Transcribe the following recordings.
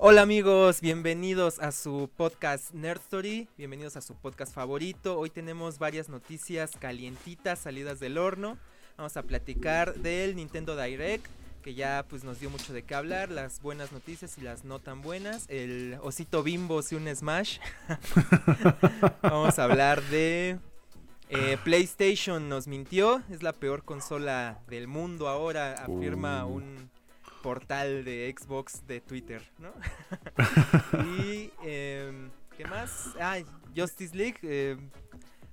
Hola amigos, bienvenidos a su podcast Nerd Story, bienvenidos a su podcast favorito. Hoy tenemos varias noticias calientitas salidas del horno. Vamos a platicar del Nintendo Direct, que ya pues nos dio mucho de qué hablar, las buenas noticias y las no tan buenas. El osito bimbo si un Smash. Vamos a hablar de eh, PlayStation nos mintió, es la peor consola del mundo ahora, afirma Uh. un portal de Xbox de Twitter, ¿no? y em, ¿qué más? Ah, Justice League. em,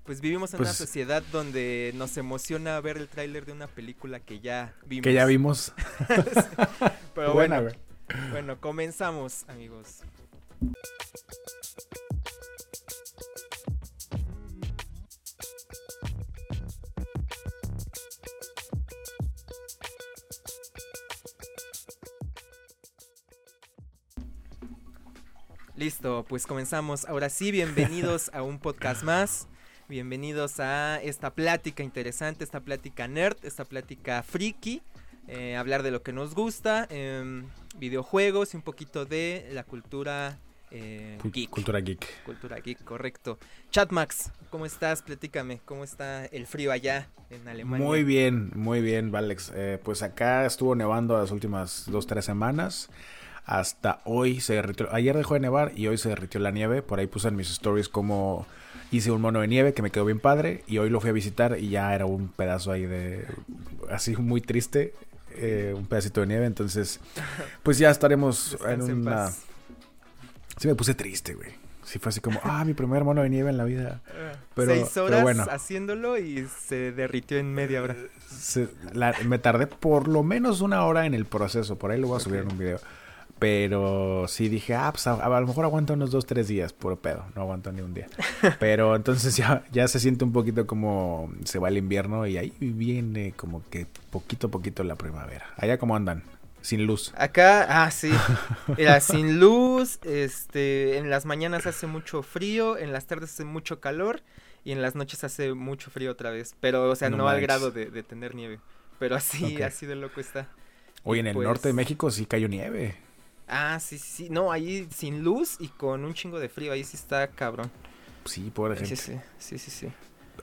pues vivimos en una Pues- sociedad donde nos emociona ver el tráiler de una película que ya vimos. Que ya vimos. Pero Buena, bueno, bueno, comenzamos, amigos. Listo, pues comenzamos. Ahora sí, bienvenidos a un podcast más. Bienvenidos a esta plática interesante, esta plática nerd, esta plática friki. eh, hablar de lo que nos gusta, em, videojuegos y un poquito de la cultura eh, geek. Cultura geek. Cultura geek, correcto. Chatmax, ¿cómo estás? Platícame, ¿cómo está el frío allá en Alemania? Muy bien, muy bien, Valex. Eh, pues acá estuvo nevando las últimas dos, tres semanas. Hasta hoy se derritió. Ayer dejó de nevar y hoy se derritió la nieve. Por ahí puse en mis stories como hice un mono de nieve que me quedó bien padre. Y hoy lo fui a visitar y ya era un pedazo ahí de. Así muy triste. eh, un pedacito de nieve. Entonces, pues ya estaremos en una. Sí, me puse triste, güey. Sí, fue así como, ah, mi primer mono de nieve en la vida. Ah, Pero- Seis pero horas bueno. haciéndolo y se derritió en media hora. Se- la- me tardé por lo menos una hora en el proceso. Por ahí lo voy a subir en un video. Pero sí dije, ah, pues a, a lo mejor aguanta unos dos, tres días, puro pedo. No aguanto ni un día. Pero entonces ya, ya se siente un poquito como se va el invierno y ahí viene como que poquito a poquito la primavera. Allá como andan, sin luz. Acá, ah, sí. Sin luz, este, en las mañanas hace mucho frío, en las tardes hace mucho calor y en las noches hace mucho frío otra vez. Pero, o sea, no, No al grado de, de tener nieve. Pero así, así de loco está. Hoy en el pues- norte de México sí cayó nieve. Ah, sí, sí. No, ahí sin luz y con un chingo de frío. Ahí sí está cabrón. Sí, pobre gente. sí, sí, sí, sí.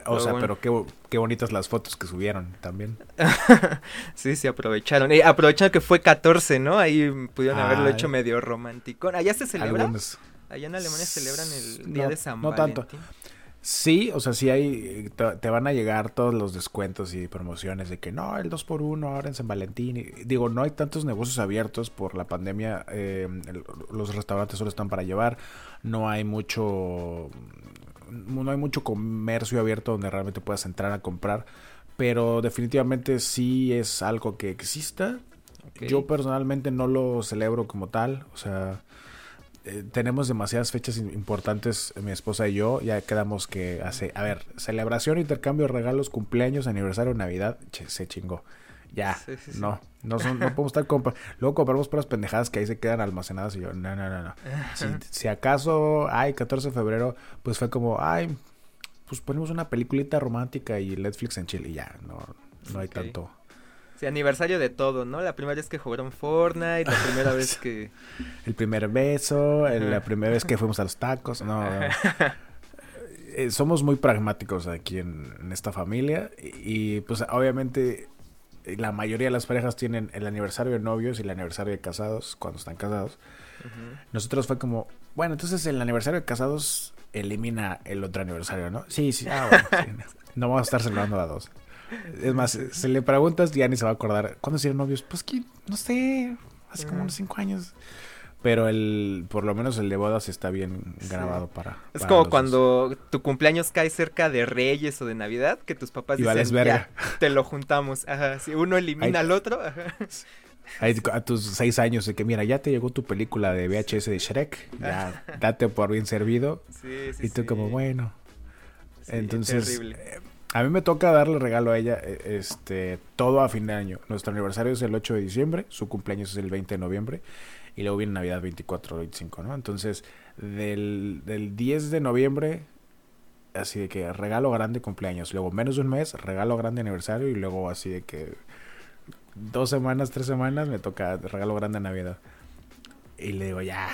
O Pero sea, bueno. pero qué, qué bonitas las fotos que subieron también. Sí, sí, aprovecharon. Eh, aprovechando que fue 14, ¿no? Ahí pudieron haberlo Ah, hecho medio romántico. ¿Allá se celebra? Algunos. Allá en Alemania celebran el No, día de San no tanto. Sí, o sea, sí hay, te, te van a llegar todos los descuentos y promociones de que no, el 2 por 1 ahora en San Valentín. Digo, no hay tantos negocios abiertos por la pandemia, eh, los restaurantes solo están para llevar, no hay mucho, no hay mucho comercio abierto donde realmente puedas entrar a comprar, pero definitivamente sí es algo que exista. Yo personalmente no lo celebro como tal, o sea, eh, tenemos demasiadas fechas importantes, mi esposa y yo, ya quedamos que hace, a ver, celebración, intercambio regalos, cumpleaños, aniversario, Navidad, che, se chingó. Ya, Sí, sí, sí. no, no, son, no podemos estar compa Luego compramos puras pendejadas que ahí se quedan almacenadas y yo, no, no, no, no. Si, si acaso, ay, 14 de febrero, pues fue como, ay, pues ponemos una peliculita romántica y Netflix en Chile y ya, no, no hay tanto. Sí, aniversario de todo, ¿no? La primera vez que jugaron Fortnite, la primera vez que... El primer beso, el- la primera vez que fuimos a los tacos. No, no. Eh, somos muy pragmáticos aquí en, en esta familia. Y, y, pues obviamente eh, la mayoría de las parejas tienen el aniversario de novios y el aniversario de casados cuando están casados. Nosotros fue como, bueno, entonces el aniversario de casados elimina el otro aniversario, ¿no? Sí, sí. Ah, bueno, sí, no. No vamos a estar celebrando a dos. Es más, si le preguntas, ya ni se va a acordar. ¿Cuándo hicieron novios? Pues que, no sé, hace como Ajá. unos cinco años. Pero el, por lo menos el de bodas está bien Sí. grabado para. Es para como dos. cuando tu cumpleaños cae cerca de Reyes o de Navidad, que tus papás Y dicen, vales verga. "Ya, te lo juntamos. Ajá, si uno elimina Ahí- al otro, ajá. Ahí a tus seis años de que, mira, ya te llegó tu película de VHS de Shrek. Ya, date por bien servido. Sí, sí, Y tú sí. como, bueno. Entonces, terrible. eh, a mí me toca darle regalo a ella eh, este todo a fin de año. Nuestro aniversario es el 8 de diciembre, su cumpleaños es el 20 de noviembre y luego viene Navidad 24 o 25, ¿no? Entonces, del, del 10 de noviembre, así de que regalo grande cumpleaños, luego menos de un mes, regalo grande aniversario y luego así de que dos semanas, tres semanas me toca regalo grande Navidad. Y le digo, ya.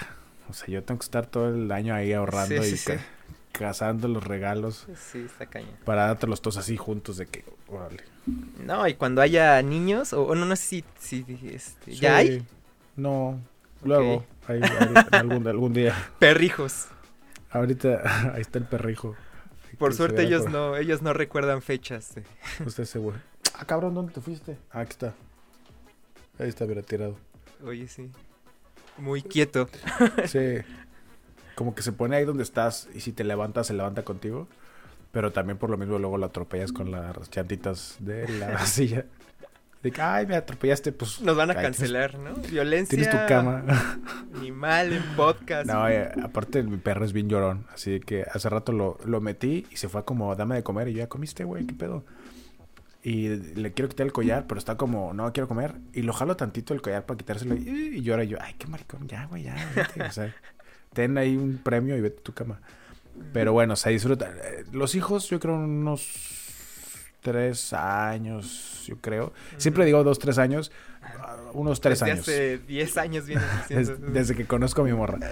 O sea, yo tengo que estar todo el año ahí ahorrando Sí, y sí, sí. Ca- cazando los regalos Sí, está cañón. para dártelos todos así juntos de que, órale. No, y cuando haya niños, o, o no, no sé si, si este, Sí. ya hay No, luego, algún, algún día. perrijos. Ahorita, ahí está el perrijo. Por suerte ellos por- no, ellos no recuerdan fechas. eh. Usted güey. Ah, cabrón, ¿dónde te fuiste? Ah, aquí está. Ahí está, mira, tirado. Oye, sí. Muy quieto. Sí. Como que se pone ahí donde estás y si te levantas, se levanta contigo. Pero también por lo mismo luego lo atropellas con las chantitas de la silla. De que, ay, me atropellaste, pues. Nos van a ay, tienes- cancelar, ¿no? Violencia Tienes tu cama. animal en podcast. No, eh, aparte mi perro es bien llorón. Así que hace rato lo, lo metí y se fue como, dame de comer. Y yo, ya comiste, güey, ¿qué pedo? Y le quiero quitar el collar, pero está como, no quiero comer. Y lo jalo tantito el collar para quitárselo. Y, y llora y yo, ay, qué maricón, ya, güey, ya, vete. O sea, ten ahí un premio y vete a tu cama. Pero bueno, se disfruta. Eh, Los hijos, yo creo unos tres años, yo creo. Siempre digo dos, tres años. Unos tres Desde años. hace 10 años vienes Des- diciendo. desde que conozco a mi morra.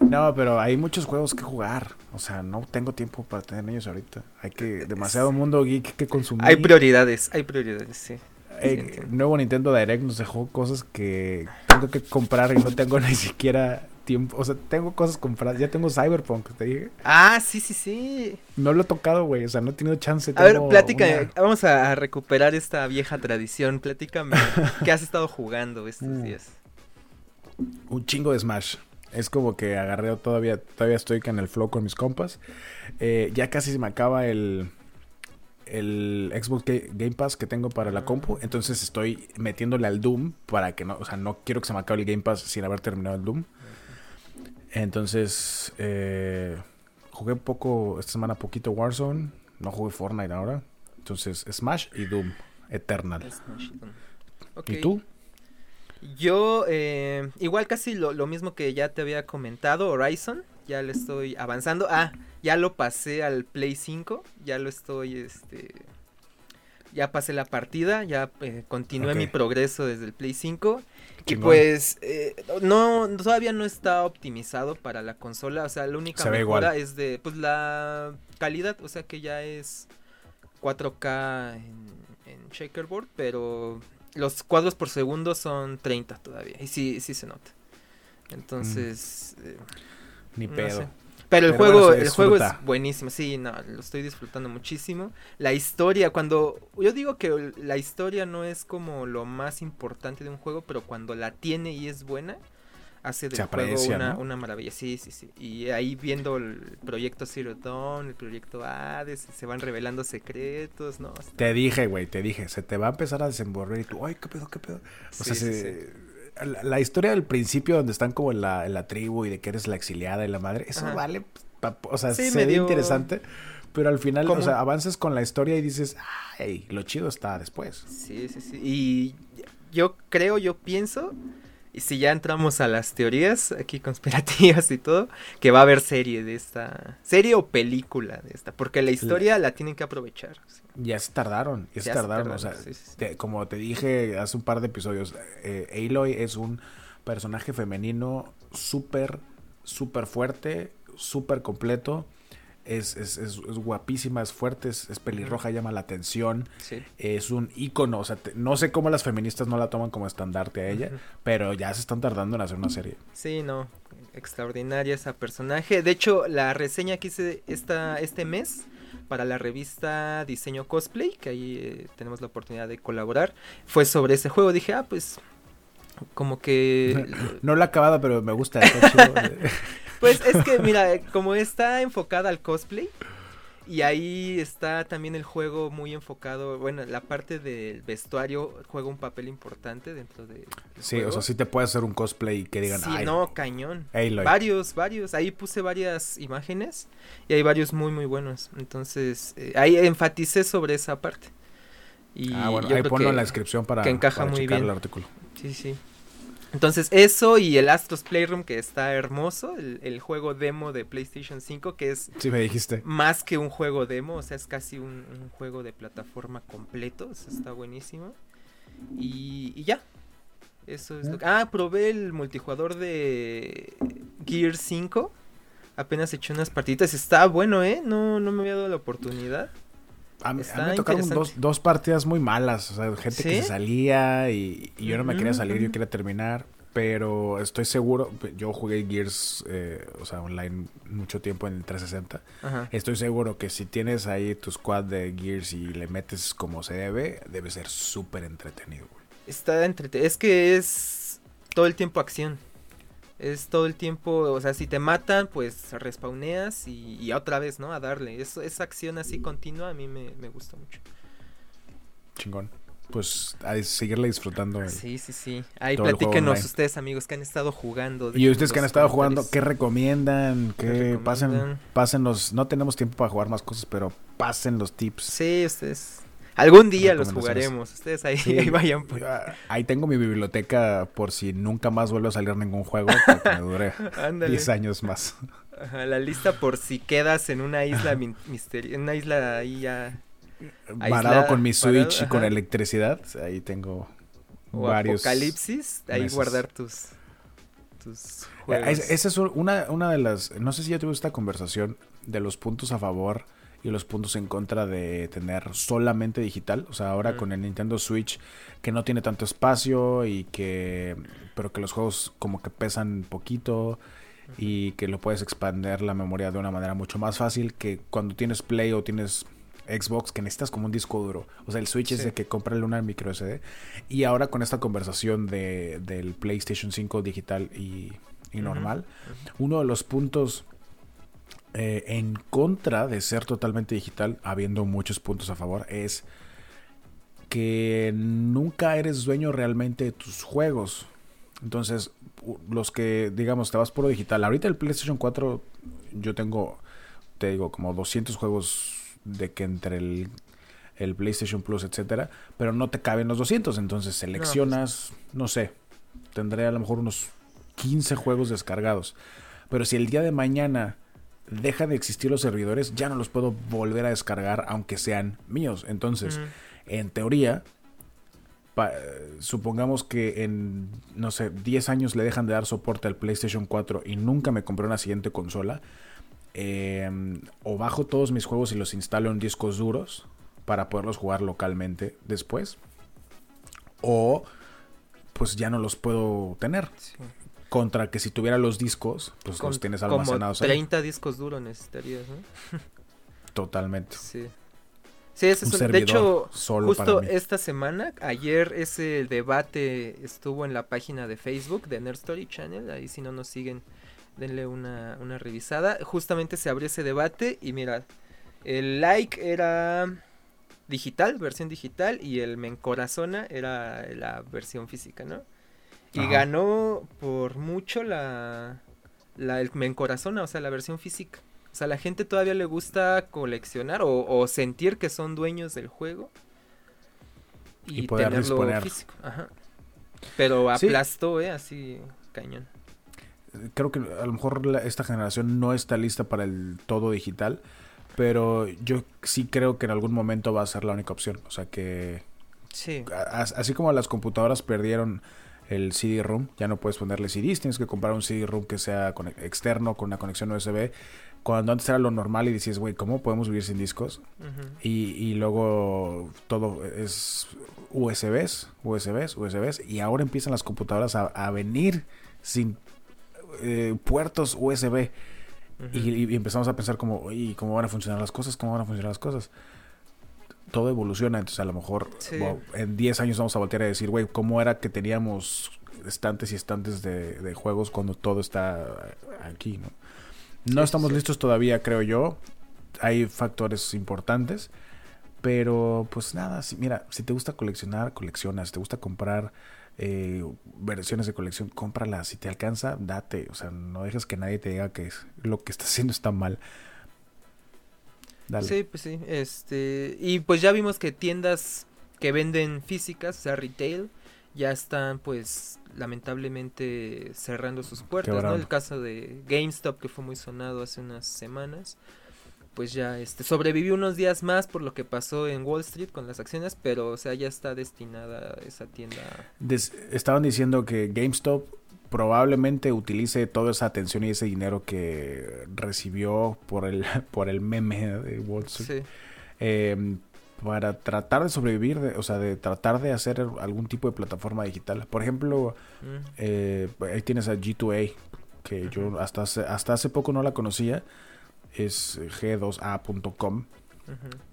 No, pero hay muchos juegos que jugar. O sea, no tengo tiempo para tener niños ahorita. Hay que demasiado mundo geek que consumir. Hay prioridades, hay prioridades, sí. Eh, sí, entiendo. nuevo Nintendo Direct nos dejó cosas que tengo que comprar y no tengo ni siquiera tiempo. O sea, tengo cosas compradas. Ya tengo Cyberpunk, te dije. Ah, sí, sí, sí. No lo he tocado, güey. O sea, no he tenido chance. A ver, platícame, una- vamos a recuperar esta vieja tradición. Platícame, ¿qué has estado jugando estos Mm. días? un chingo de Smash. Es como que agarré todavía, todavía estoy en el flow con mis compas. Eh, ya casi se me acaba el, el Xbox Ga- Game Pass que tengo para la compu. Entonces estoy metiéndole al Doom para que no, o sea, no quiero que se me acabe el Game Pass sin haber terminado el Doom. Entonces, eh, jugué poco, esta semana poquito Warzone. No jugué Fortnite ahora. Entonces, Smash y Doom Eternal. Smash. ¿Y tú? Yo, eh, igual casi lo, lo mismo que ya te había comentado, Horizon, ya le estoy avanzando. Ah, ya lo pasé al Play 5, ya lo estoy, este, ya pasé la partida, ya eh, continué mi progreso desde el Play 5. Y pues, eh, no, todavía no está optimizado para la consola, o sea, la única Se mejora es de, pues, la calidad, o sea, que ya es 4K en, en checkerboard, pero los cuadros por segundo son 30 todavía. Y sí, sí se nota. Entonces, eh, Ni no pedo. sé. Pero el Pero juego, bueno, el juego es buenísimo. Sí, no, lo estoy disfrutando muchísimo. La historia, cuando. Yo digo que la historia no es como lo más importante de un juego, pero cuando la tiene y es buena, hace del Se juego aprecia, una, ¿no? una maravilla. Sí, sí, sí. Y ahí viendo el proyecto Zero Dawn, el proyecto Hades, se van revelando secretos, ¿no? Te dije, güey, te dije, se te va a empezar a desenvolver y tú, ay, qué pedo, qué pedo. O Sí, sea, sí, se- La, la historia del principio donde están como en la, en la tribu y de que eres la exiliada y la madre, eso Ajá. vale, pa- o sea, Sí, se ve medio- interesante, pero al final, Como- o sea, avanzas con la historia y dices, ay, lo chido está después. Sí, sí, sí. Y yo creo, yo pienso, y si ya entramos a las teorías aquí conspirativas y todo, que va a haber serie de esta, serie o película de esta, porque la historia la tienen que aprovechar. Ya se tardaron, ya, se tardaron, o sea, sí. te- como te dije hace un par de episodios, eh, Aloy es un personaje femenino súper, súper fuerte, súper completo. Es, es, es, es guapísima, es fuerte, es, es pelirroja, llama la atención. Sí. Es un ícono. O sea, te- no sé cómo las feministas no la toman como estandarte a ella, pero ya se están tardando en hacer una serie. Sí, no, extraordinaria esa personaje. De hecho, la reseña que hice esta, este mes para la revista Diseño Cosplay, que ahí eh, tenemos la oportunidad de colaborar, fue sobre ese juego. Dije, ah, pues como que No la he acabado, pero me gusta. Pues es que, mira, como está enfocada al cosplay, y ahí está también el juego muy enfocado, bueno, la parte del vestuario juega un papel importante dentro de... sí, o sea, sí te puedes hacer un cosplay que digan, Sí, ay, no, cañón. Aloy. Varios, varios. Ahí puse varias imágenes y hay varios muy, muy buenos. Entonces, eh, ahí enfaticé sobre esa parte. Y ah, bueno, yo ahí ponlo que- en la descripción para, que encaja para muy checar bien. el artículo. Sí, sí. Entonces, eso y el Astros Playroom, que está hermoso, el, el juego demo de PlayStation 5, que es Sí, me dijiste. más que un juego demo, o sea, es casi un, un juego de plataforma completo, o sea, está buenísimo. Y, y ya. Eso es lo que... Ah, probé el multijugador de Gear 5. Apenas eché unas partiditas. Está bueno, ¿eh? No, no me había dado la oportunidad. A mí, a mí me tocaron dos, dos, partidas muy malas. O sea, gente que se salía y, y yo no me quería salir, yo quería terminar. Pero estoy seguro, yo jugué Gears, eh, o sea, online mucho tiempo en el 360. Ajá. Estoy seguro que si tienes ahí tu squad de Gears y le metes como se debe, debe ser súper entretenido, güey. Está entretenido. Es que es todo el tiempo acción. Es todo el tiempo, o sea, si te matan, pues respawneas y, y otra vez, ¿no? A darle. Eso, esa acción así continua a mí me, me gusta mucho. Chingón pues a seguirle disfrutando. sí, sí, sí. Ahí platíquenos ustedes, amigos, que han estado jugando. Y ustedes que han estado jugando, ¿qué recomiendan? ¿Qué, pasen, pasen los... No tenemos tiempo para jugar más cosas, pero pasen los tips. Sí, ustedes... Algún día los jugaremos. Ustedes ahí, ahí vayan. Pues. Ahí tengo mi biblioteca por si nunca más vuelve a salir ningún juego. Porque me dure 10 años más. Ajá, la lista por si quedas en una isla misteriosa. En una isla ahí ya Parado con mi Switch y con electricidad. Ahí tengo varios. Apocalipsis, ahí guardar tus. tus juegos. esa es una, una de las. No sé si ya tuve esta conversación de los puntos a favor y los puntos en contra de tener solamente digital. O sea, ahora con el Nintendo Switch que no tiene tanto espacio y que. Pero que los juegos como que pesan poquito y que lo puedes expandir la memoria de una manera mucho más fácil que cuando tienes Play o tienes Xbox que necesitas como un disco duro. O sea, el Switch es de que cómprale una micro SD. Y ahora con esta conversación de, del PlayStation 5 digital y, normal, uno de los puntos eh, en contra de ser totalmente digital, habiendo muchos puntos a favor, es que nunca eres dueño realmente de tus juegos. Entonces, los que, digamos, te vas puro digital. Ahorita el PlayStation 4, yo tengo, te digo, como 200 juegos de que entre el, el PlayStation Plus, etcétera, pero no te caben los 200, entonces seleccionas, no, sé, tendré a lo mejor unos 15 juegos descargados. Pero si el día de mañana deja de existir los servidores, ya no los puedo volver a descargar aunque sean míos. Entonces, en teoría, supongamos que en, no sé, 10 años le dejan de dar soporte al PlayStation 4 y nunca me compré una siguiente consola, Em, o bajo todos mis juegos y los instalo en discos duros para poderlos jugar localmente después. O pues ya no los puedo tener. Contra que si tuviera los discos, pues los tienes almacenados como 30 discos duros necesitarías, ¿no? Totalmente. Sí. Sí, ese es un, de hecho, justo esta semana, ayer ese debate estuvo en la página de Facebook de Nerd Story Channel, ahí si no nos siguen denle una, una revisada. Justamente se abrió ese debate y mira, el like era digital, versión digital, y el me encorazona era la versión física, ¿no? Y ganó por mucho la, la el me encorazona, o sea, la versión física. O sea, la gente todavía le gusta coleccionar o, o sentir que son dueños del juego. Y, tenerlo físico. Ajá. Pero aplastó, ¿eh? Así, cañón creo que a lo mejor esta generación no está lista para el todo digital, pero yo sí creo que en algún momento va a ser la única opción. O sea que... Sí. así como las computadoras perdieron el CD-ROOM, ya no puedes ponerle CDs, tienes que comprar un CD-ROOM que sea externo con una conexión USB. Cuando antes era lo normal y decías, güey, ¿cómo podemos vivir sin discos? y, y, luego todo es USBs, USBs, USBs. Y ahora empiezan las computadoras a, a venir sin eh, puertos USB. y, empezamos a pensar como, ¿y cómo van a funcionar las cosas? ¿Cómo van a funcionar las cosas? Todo evoluciona, entonces a lo mejor en 10 años vamos a voltear a decir, güey, ¿cómo era que teníamos estantes y estantes de, juegos cuando todo está aquí, ¿no? No estamos listos todavía, creo yo. Hay factores importantes. Pero pues nada, si, mira, si te gusta coleccionar, coleccionas. Si te gusta comprar eh, versiones de colección, cómpralas. Si te alcanza, date. O sea, no dejes que nadie te diga que lo que estás haciendo está mal. Dale. Sí, pues sí. Este, y pues ya vimos que tiendas que venden físicas, o sea, retail, ya están pues lamentablemente cerrando sus puertas, ¿no? El caso de GameStop que fue muy sonado hace unas semanas. pues ya este sobrevivió unos días más por lo que pasó en Wall Street con las acciones, pero o sea, ya está destinada esa tienda. estaban diciendo que GameStop probablemente utilice toda esa atención y ese dinero que recibió por el por el meme de Wall Street. Em, para tratar de sobrevivir, o sea, de tratar de hacer algún tipo de plataforma digital. Por ejemplo, mm. eh, ahí tienes a G2A, que yo hasta hasta hace poco no la conocía es g2a.com.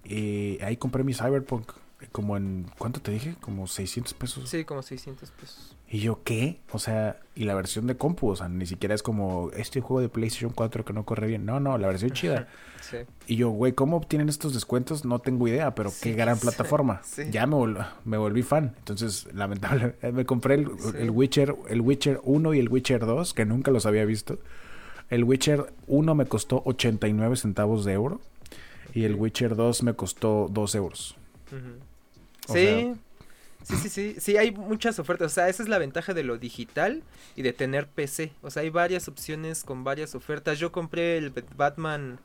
Y ahí compré mi Cyberpunk. Como en, ¿cuánto te dije? Como 600 pesos. Sí, como 600 pesos. Y yo, ¿qué? O sea, y la versión de compu, o sea, ni siquiera es como este juego de PlayStation 4 que no corre bien. No, no, la versión chida. Sí. Y yo, güey, ¿cómo obtienen estos descuentos? No tengo idea, pero qué gran plataforma. Ya me, me volví fan. Entonces, lamentablemente, me compré el, el, Witcher, el Witcher 1 y el Witcher 2, que nunca los había visto. El Witcher 1 me costó 89 centavos de euro y el Witcher 2 me costó 2 euros. Sí. Sí, sí, sí, sí, hay muchas ofertas, o sea, esa es la ventaja de lo digital y de tener PC, o sea, hay varias opciones con varias ofertas. Yo compré el Batman,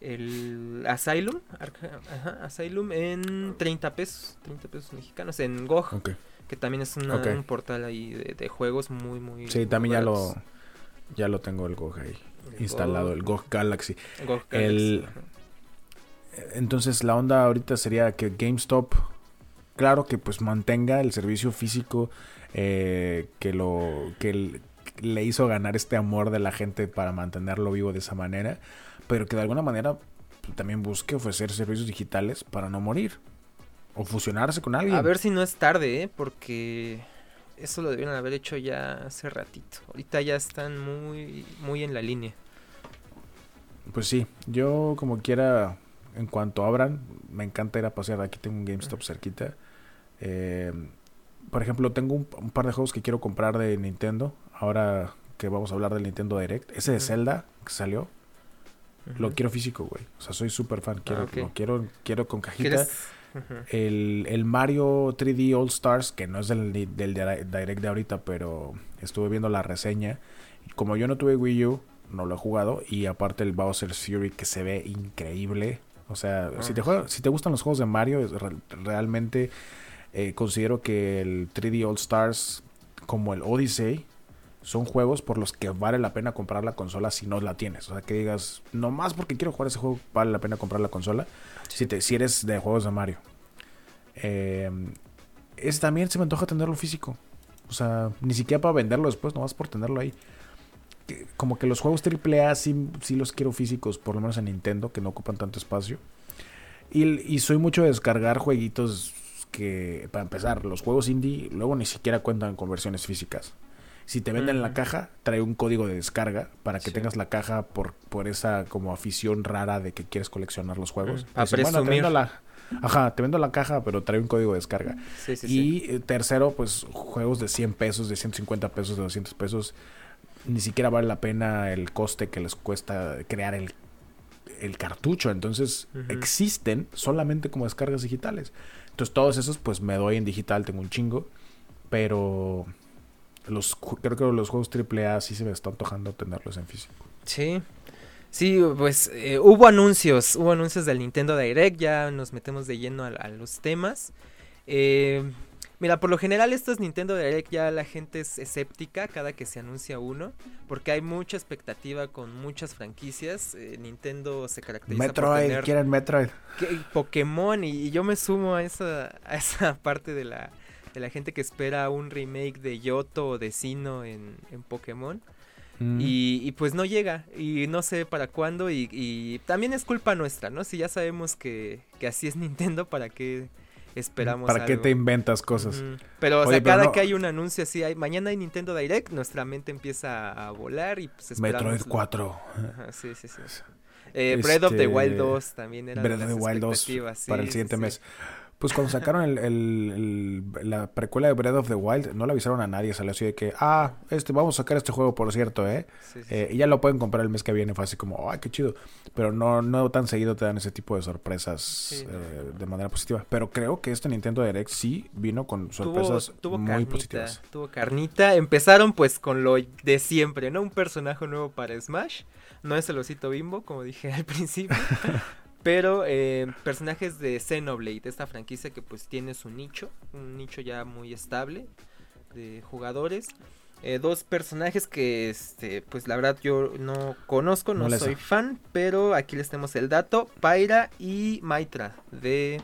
el Asylum, ajá, Asylum en 30 pesos, 30 pesos mexicanos, en GOG, que también es un portal ahí de, juegos muy, muy... Sí, también ya lo, ya lo tengo el GOG ahí instalado, el GOG Galaxy. el, entonces la onda ahorita sería que GameStop, claro que pues mantenga el servicio físico eh, que lo que le hizo ganar este amor de la gente para mantenerlo vivo de esa manera, pero que de alguna manera también busque ofrecer servicios digitales para no morir o fusionarse con alguien. A ver si no es tarde, ¿eh? porque eso lo debieron haber hecho ya hace ratito. Ahorita ya están muy, muy en la línea. Pues sí, yo como quiera, en cuanto abran, me encanta ir a pasear. Aquí tengo un GameStop cerquita. Eh, por ejemplo, tengo un, par de juegos que quiero comprar de Nintendo. Ahora que vamos a hablar del Nintendo Direct. Ese de Zelda que salió. Lo quiero físico, güey. O sea, soy súper fan. Quiero, ah, lo quiero, quiero con cajita el, Mario 3D All Stars, que no es del, del direct de ahorita, pero estuve viendo la reseña. Como yo no tuve Wii U, no lo he jugado. Y aparte el Bowser's Fury, que se ve increíble. O sea, si, te ah. si te gustan los juegos de Mario, realmente eh, considero que el 3D All Stars, como el Odyssey, son juegos por los que vale la pena comprar la consola si no la tienes. O sea, que digas, nomás porque quiero jugar ese juego, vale la pena comprar la consola. Si, te, si eres de juegos de Mario. Eh, es también se me antoja tenerlo físico. O sea, ni siquiera para venderlo después, nomás por tenerlo ahí. Como que los juegos AAA sí, sí los quiero físicos, por lo menos en Nintendo, que no ocupan tanto espacio. Y, y soy mucho de descargar jueguitos que, para empezar, los juegos indie luego ni siquiera cuentan con versiones físicas. Si te venden la caja, trae un código de descarga para que tengas la caja por, por esa como afición rara de que quieres coleccionar los juegos. Mm, bueno, te la, ajá, te vendo la caja, pero trae un código de descarga. y eh, tercero, pues juegos de 100 pesos, de 150 pesos, de 200 pesos. Ni siquiera vale la pena el coste que les cuesta crear el, el cartucho. Entonces, existen solamente como descargas digitales. Entonces, todos esos, pues me doy en digital, tengo un chingo. Pero los creo que los juegos AAA sí se me está antojando tenerlos en físico. Sí. Sí, pues eh, hubo anuncios, hubo anuncios del Nintendo Direct, ya nos metemos de lleno a, los temas. Eh, mira, por lo general estos Nintendo Direct ya la gente es escéptica cada que se anuncia uno, porque hay mucha expectativa con muchas franquicias. Eh, Nintendo se caracteriza Metroid, por tener quieren Metroid. Pokémon y, yo me sumo a esa, a esa parte de la, de la gente que espera un remake de Yoto o de Sino en, en Pokémon. Mm. Y, pues no llega y no sé para cuándo y, también es culpa nuestra, ¿no? Si ya sabemos que, así es Nintendo, ¿para qué esperamos? ¿Para qué te inventas cosas? Pero, o sea, cada que hay un anuncio así, hay, mañana hay Nintendo Direct, nuestra mente empieza a volar y pues esperamos. Metroid 4. sí, sí, sí. Eh, Breath of the este, Wild 2 también era Breath of the Wild 2 para el siguiente mes. Pues cuando sacaron el, el- el- la precuela de Breath of the Wild, no le avisaron a nadie, salió así de que, ah, este, vamos a sacar este juego, por cierto, ¿eh? Sí, sí, Eh, y ya lo pueden comprar el mes que viene, fue así como, ay, qué chido. Pero no, no tan seguido te dan ese tipo de sorpresas Sí, no. eh, de manera positiva. Pero creo que este Nintendo Direct sí vino con Tuvo, sorpresas tuvo muy carnita, positivas. tuvo carnita. Empezaron pues con lo de siempre, ¿no? Un personaje nuevo para Smash. No es el osito bimbo, como dije al principio. Pero eh, personajes de Xenoblade, esta franquicia que pues tiene su nicho, un nicho ya muy estable de jugadores. Eh, dos personajes que este pues la verdad yo no conozco, no soy fan, pero aquí les tenemos el dato, Pyra y Maitra de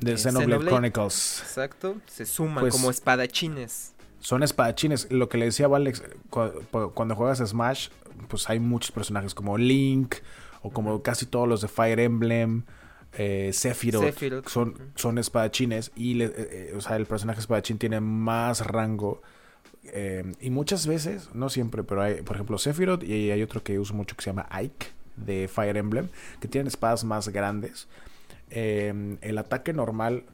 De eh, Xenoblade, Xenoblade. Chronicles. exacto, se suman Pues- como espadachines. Son espadachines. Lo que le decía Valex, cu- cu- cuando juegas Smash, pues hay muchos personajes como Link o como casi todos los de Fire Emblem, eh, Sephiroth, Sephiroth, son, son espadachines y le- eh, eh, o sea, el personaje espadachín tiene más rango. eh, y muchas veces, no siempre, pero hay, por ejemplo, Sephiroth y hay otro que uso mucho que se llama Ike de Fire Emblem, que tienen espadas más grandes. El ataque normal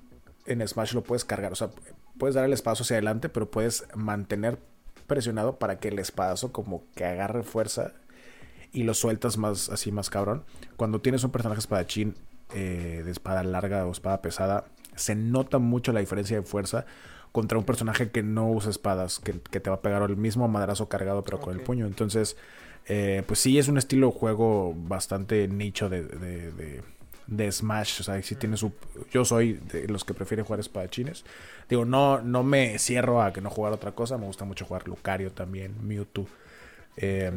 en Smash lo puedes cargar, o sea, puedes dar el espacio hacia adelante, pero puedes mantener presionado para que el espadazo como que agarre fuerza y lo sueltas más así más cabrón. Cuando tienes un personaje espadachín eh, de espada larga o espada pesada, se nota mucho la diferencia de fuerza contra un personaje que no usa espadas, que, que te va a pegar el mismo madrazo cargado pero con el puño. Entonces, eh, pues sí es un estilo de juego bastante nicho de, de, de- de Smash. O sea, sí tiene su... Yo soy de los que prefieren jugar espadachines. Digo, no, no me cierro a que no jugar otra cosa. Me gusta mucho jugar Lucario también, Mewtwo. Eh,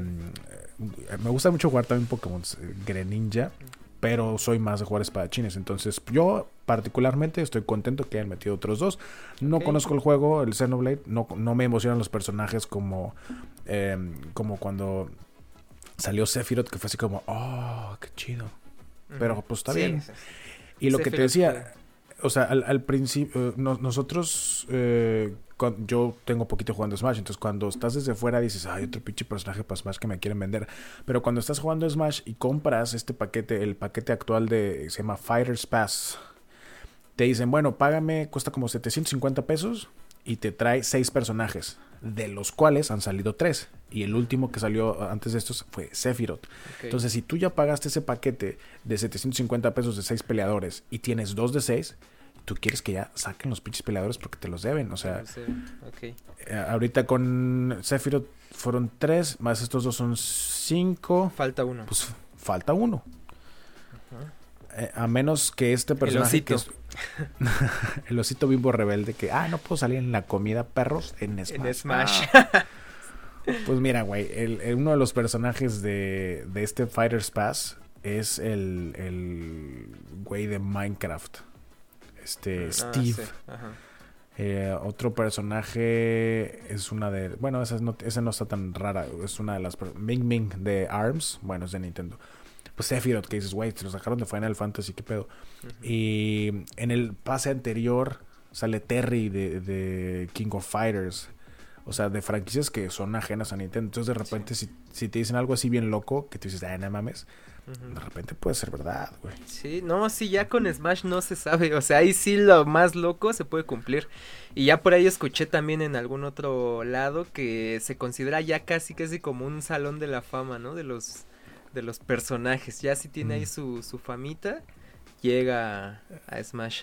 me gusta mucho jugar también Pokémon eh, Greninja, pero soy más de jugar espadachines. Entonces, yo particularmente estoy contento que hayan metido otros dos. No conozco el juego, el Xenoblade, no, no me emocionan los personajes como, eh, como cuando salió Sephiroth, que fue así como, oh, qué chido. Pero, pues, está Sí, bien. sí, sí. Y lo que te decía, o sea, al, al principio, eh, no- nosotros, eh, yo tengo poquito jugando Smash, entonces cuando estás desde fuera dices, hay otro pinche personaje para Smash que me quieren vender. Pero cuando estás jugando Smash y compras este paquete, el paquete actual de, se llama Fighters Pass, te dicen, bueno, págame, cuesta como 750 pesos y te trae seis personajes, de los cuales han salido tres. Y el último que salió antes de estos fue Sephiroth. Entonces, si tú ya pagaste ese paquete de 750 pesos de 6 peleadores y tienes dos de 6, tú quieres que ya saquen los pinches peleadores porque te los deben. O sea, eh, ahorita con Sephiroth fueron 3, más estos dos son 5. Falta uno. Pues falta uno. Eh, a menos que este personaje. que es- el osito bimbo rebelde que, ah, no puedo salir en la comida perros en Smash. En Smash. Ah, Pues mira, güey, el- el- uno de los personajes de, de este Fighters Pass es el, el güey de Minecraft. Este, Ah, Steve. sí, ajá. Eh, otro personaje es una de... Bueno, esa no, esa no está tan rara. Es una de las... Ming Ming de ARMS. Bueno, es de Nintendo. Pues Sephiroth, que dices, güey, se lo sacaron de Final Fantasy, qué pedo. Y en el pase anterior sale Terry de, de King of Fighters. O sea, de franquicias que son ajenas a Nintendo. Entonces, de repente, si, si te dicen algo así bien loco, que tú dices, ay, no mames, de repente puede ser verdad, güey. Sí, no, sí, ya con Smash no se sabe, o sea, ahí sí lo más loco se puede cumplir. Y ya por ahí escuché también en algún otro lado que se considera ya casi casi como un salón de la fama, ¿no? De los de los personajes, ya si tiene ahí Mm. su, su famita, llega a, Smash.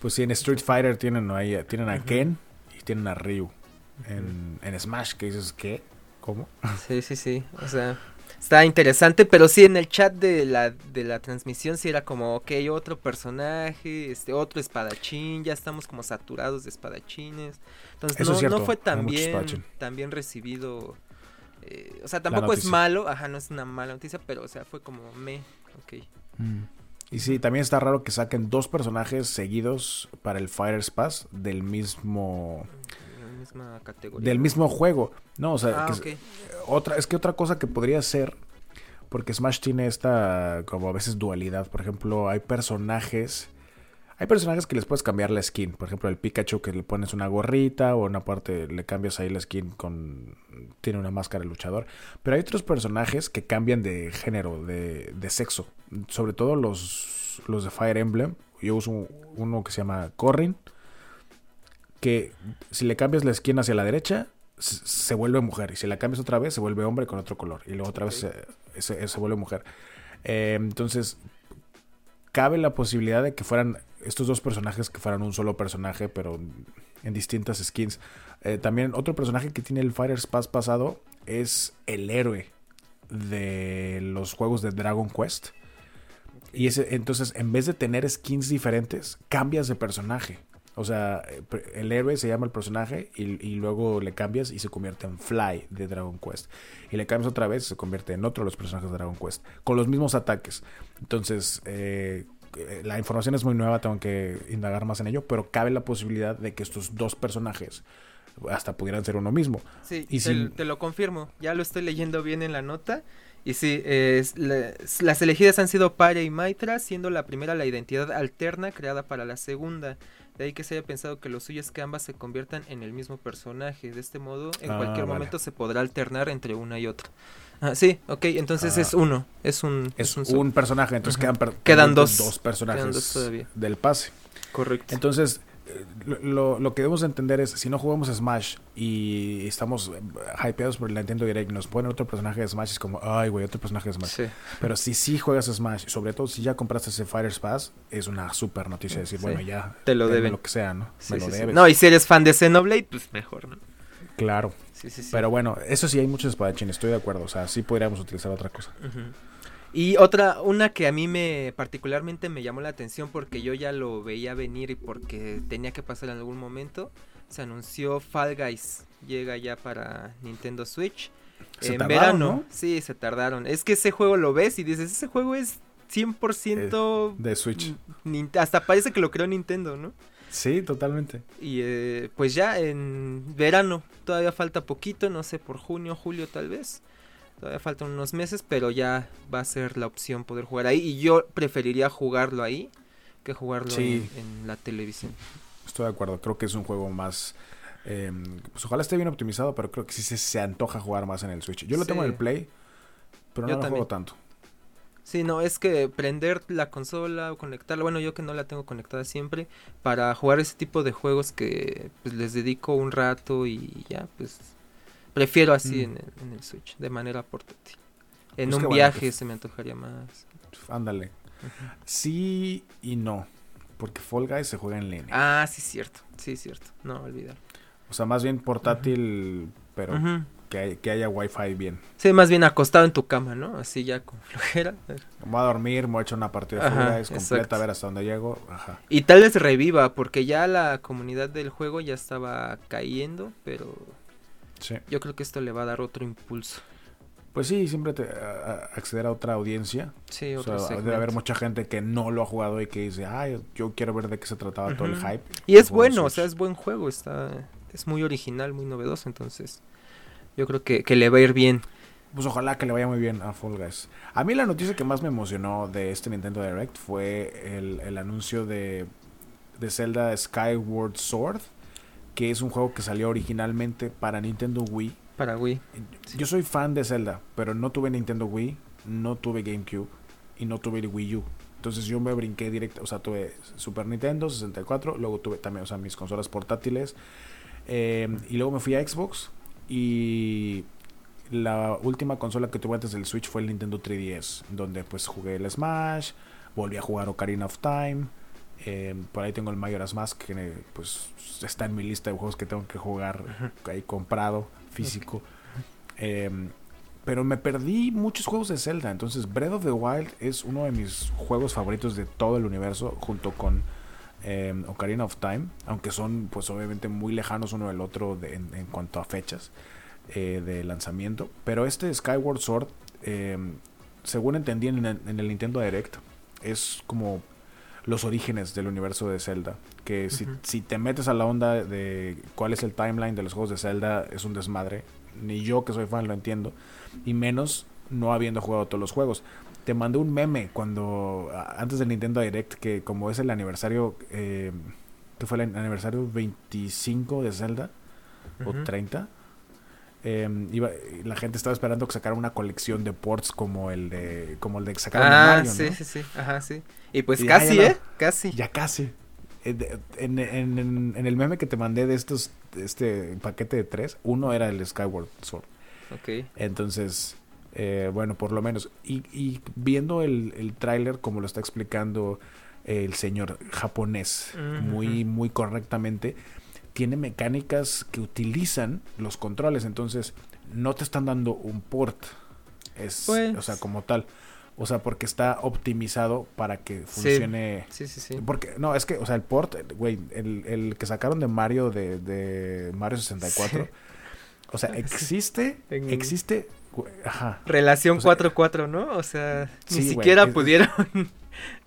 Pues sí, en Street Fighter tienen, ahí, tienen a. Ken y tienen a Ryu. En, en Smash, que dices, ¿qué? ¿Cómo? Sí, sí, sí, o sea, está interesante, pero sí en el chat de la, de la transmisión sí era como, ok, otro personaje, este, otro espadachín, ya estamos como saturados de espadachines. Entonces Eso no, es cierto, no fue tan bien, tan bien recibido. Eh, o sea, tampoco es malo, ajá, no es una mala noticia, pero o sea, fue como me, ok. Y sí, también está raro que saquen dos personajes seguidos para el Fighters Pass del mismo La misma categoría. del mismo juego. No, o sea, Ah, que es- ok. otra es que otra cosa que podría ser porque Smash tiene esta como a veces dualidad, por ejemplo, hay personajes hay personajes que les puedes cambiar la skin, por ejemplo, el Pikachu que le pones una gorrita o una parte le cambias ahí la skin con tiene una máscara de luchador, pero hay otros personajes que cambian de género, de, de sexo, sobre todo los los de Fire Emblem yo uso uno que se llama Corrin, que si le cambias la esquina hacia la derecha, se vuelve mujer. Y si la cambias otra vez, se vuelve hombre con otro color. Y luego otra vez se, se, vuelve mujer. Eh, entonces, cabe la posibilidad de que fueran estos dos personajes que fueran un solo personaje, pero en distintas skins. Eh, también otro personaje que tiene el Fighters Pass pasado es el héroe de los juegos de Dragon Quest. Y ese, entonces, en vez de tener skins diferentes, cambias de personaje. O sea, el héroe se llama el personaje y, luego le cambias y se convierte en Fly de Dragon Quest. Y le cambias otra vez y se convierte en otro de los personajes de Dragon Quest. Con los mismos ataques. Entonces, eh, la información es muy nueva, tengo que indagar más en ello, pero cabe la posibilidad de que estos dos personajes hasta pudieran ser uno mismo. Sí, y te, te lo confirmo, ya lo estoy leyendo bien en la nota. Y sí, las elegidas han sido Pare y Maitra, siendo la primera la identidad alterna creada para la segunda. De ahí que se haya pensado que lo suyo es que ambas se conviertan en el mismo personaje. De este modo, en ah, cualquier momento se podrá alternar entre una y otra. Ah, sí, ok, entonces es ah. uno. Es un, es un, personaje, entonces quedan, quedan dos, dos personajes del pase. Correcto. Entonces, lo, lo, que debemos entender es, si no jugamos Smash y estamos hypeados por el Nintendo Direct, nos ponen otro personaje de Smash, es como, ay, güey, otro personaje de Smash. Pero si sí juegas Smash, sobre todo si ya compraste ese Fighters Pass, es una super noticia decir, bueno, ya, te lo deben. Lo que sea, ¿no? Me lo debes. No, y si eres fan de Xenoblade, pues mejor, ¿no? Claro. Pero bueno, eso sí hay muchos espadachines, estoy de acuerdo. O sea, sí podríamos utilizar otra cosa. Y otra, una que a mí me particularmente me llamó la atención porque yo ya lo veía venir y porque tenía que pasar en algún momento, se anunció Fall Guys, llega ya para Nintendo Switch. en verano, sí, se tardaron. Es que ese juego lo ves y dices, ese juego es 100% eh, de Switch. Hasta parece que lo creó Nintendo, ¿no? Sí, totalmente. Y eh, pues ya en verano, todavía falta poquito, no sé, por junio, julio tal vez. Todavía faltan unos meses, pero ya va a ser la opción poder jugar ahí. Y yo preferiría jugarlo ahí que jugarlo en, la televisión. Estoy de acuerdo, creo que es un juego más... Eh, pues ojalá esté bien optimizado, pero creo que sí se, antoja jugar más en el Switch. Yo lo tengo en el Play, pero no lo juego tanto. Sí, no, es que prender la consola o conectarla, bueno, yo que no la tengo conectada siempre, para jugar ese tipo de juegos que pues, les dedico un rato y ya, pues Prefiero así mm. en, el, Switch, de manera portátil. En pues un viaje pues. se me antojaría más. Ándale. Sí y no. Porque Fall Guys se juega en línea. Ah, sí, cierto. Sí, cierto. No, olvidar. O sea, más bien portátil, pero que, que, haya wifi bien. Sí, más bien acostado en tu cama, ¿no? Así ya con flojera. voy a dormir, me voy a echar una partida de Fall Guys completa, a ver hasta dónde llego. Ajá. Y tal vez reviva, porque ya la comunidad del juego ya estaba cayendo, pero yo creo que esto le va a dar otro impulso. Pues sí, siempre te, acceder a otra audiencia. Sí, otro o Debe haber mucha gente que no lo ha jugado y que dice, ay, yo quiero ver de qué se trataba todo el hype. Y es bueno, o sea, es buen juego, está es muy original, muy novedoso, entonces yo creo que, que le va a ir bien. Pues ojalá que le vaya muy bien a Fall Guys. A mí la noticia que más me emocionó de este Nintendo Direct fue el, el anuncio de, de Zelda Skyward Sword que es un juego que salió originalmente para Nintendo Wii. Para Wii. Yo soy fan de Zelda, pero no tuve Nintendo Wii, no tuve GameCube y no tuve Wii U. Entonces yo me brinqué directo, o sea, tuve Super Nintendo 64, luego tuve también, o sea, mis consolas portátiles. Em, y luego me fui a Xbox y la última consola que tuve antes del Switch fue el Nintendo 3DS, donde pues jugué el Smash, volví a jugar Ocarina of Time. Em, por ahí tengo el Majora's Mask, que pues está en mi lista de juegos que tengo que jugar ahí comprado, físico. Em, pero me perdí muchos juegos de Zelda. Entonces, Breath of the Wild es uno de mis juegos favoritos de todo el universo, junto con em, Ocarina of Time, aunque son, pues, obviamente muy lejanos uno del otro en, cuanto a fechas eh, de lanzamiento. Pero este Skyward Sword, según entendí en el Nintendo Direct, es como los orígenes del universo de Zelda. Que si, si, te metes a la onda de cuál es el timeline de los juegos de Zelda, es un desmadre. Ni yo que soy fan lo entiendo. Y menos no habiendo jugado todos los juegos. Te mandé un meme cuando, antes del Nintendo Direct, que como es el aniversario, eh, que fue el aniversario 25 de Zelda, o 30, em, iba, la gente estaba esperando que sacara una colección de ports como el de como el de que sacaron Ah, Mario, sí, sí, sí. Ajá, sí. Y pues Y casi, ya. ¿eh? Casi. Ya casi. Eh, En, en- en- en el meme que te mandé de estos, de este paquete de tres, uno era el Skyward Sword. Ok. Entonces, eh, bueno, por lo menos. Y, y viendo el, el tráiler, como lo está explicando el señor japonés, muy, muy correctamente, tiene mecánicas que utilizan los controles. Entonces, no te están dando un port. Es, Pues- o sea, como tal. O sea, porque está optimizado para que Sí. funcione. Sí, sí, sí. Porque, no, es que, o sea, el port, güey, el, el que sacaron de Mario, de, de Mario 64, Sí. o sea, existe, En- existe, ajá. Relación O sea, 4-4, ¿no? O sea, sí, ni siquiera es- pudieron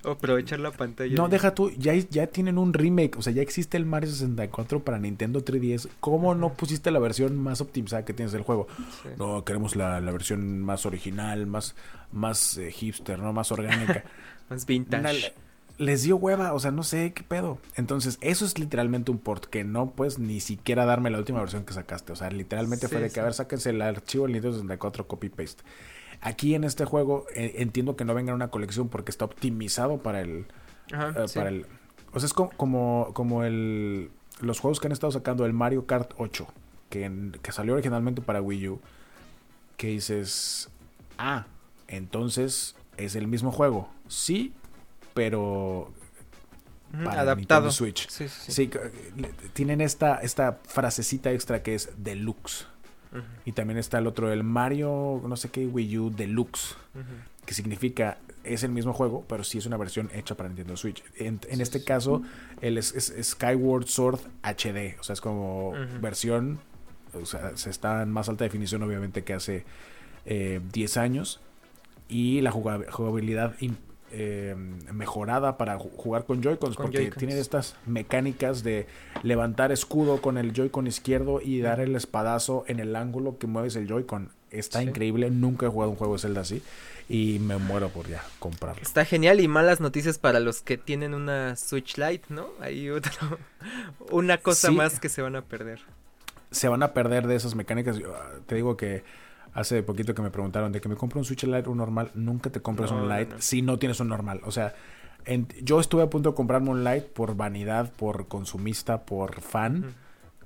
aprovechar la pantalla. No, de- deja tú, ya, ya tienen un remake, o sea, ya existe el Mario 64 para Nintendo 3DS. ¿Cómo no pusiste la versión más optimizada que tienes del juego? Sí. No, queremos la, la versión más original, más, más eh, hipster, ¿no? Más orgánica. Más vintage. Una- les dio hueva, o sea, no sé qué pedo. Entonces, eso es literalmente un port que no puedes ni siquiera darme la última versión que sacaste. O sea, literalmente fue de que, sí. a ver, sáquense el archivo del Nintendo 64 copy-paste. Aquí en este juego eh, entiendo que no venga en una colección porque está optimizado para el, Ajá, eh, sí. para el... O sea, es co- como, como el... Los juegos que han estado sacando, el Mario Kart 8, que, en- que salió originalmente para Wii U, que dices, ah, entonces es el mismo juego. Sí, pero para Adaptado. Nintendo Switch. Sí, sí, tienen esta, esta frasecita extra que es Deluxe. Ujú, Y también está el otro, el Mario, no sé qué, Wii U Deluxe ujú. que significa es el mismo juego, pero sí es una versión hecha para Nintendo Switch. En, este caso, el es, es- Skyward Sword HD, o sea, es como versión, o sea, se está en más alta definición obviamente que hace eh, 10 años y la jugab- jugabilidad eh, mejorada para ju- jugar con Joy-Cons Con porque Joy-Cons. tienen estas mecánicas de levantar escudo con el Joy-Con izquierdo y dar el espadazo en el ángulo que mueves el Joy-Con. Está Sí. increíble, nunca he jugado un juego de Zelda así y me muero por ya comprarlo. Está genial y malas noticias para los que tienen una Switch Lite, ¿no? Hay otro, una cosa Sí. más que se van a perder. Se van a perder de esas mecánicas. Yo, ah, te digo que hace poquito que me preguntaron de que me compro un Switch Lite o un normal. Nunca te compras No, un Lite no. si no tienes un normal. O sea, en- yo estuve a punto de comprarme un Lite por vanidad, por consumista, por fan.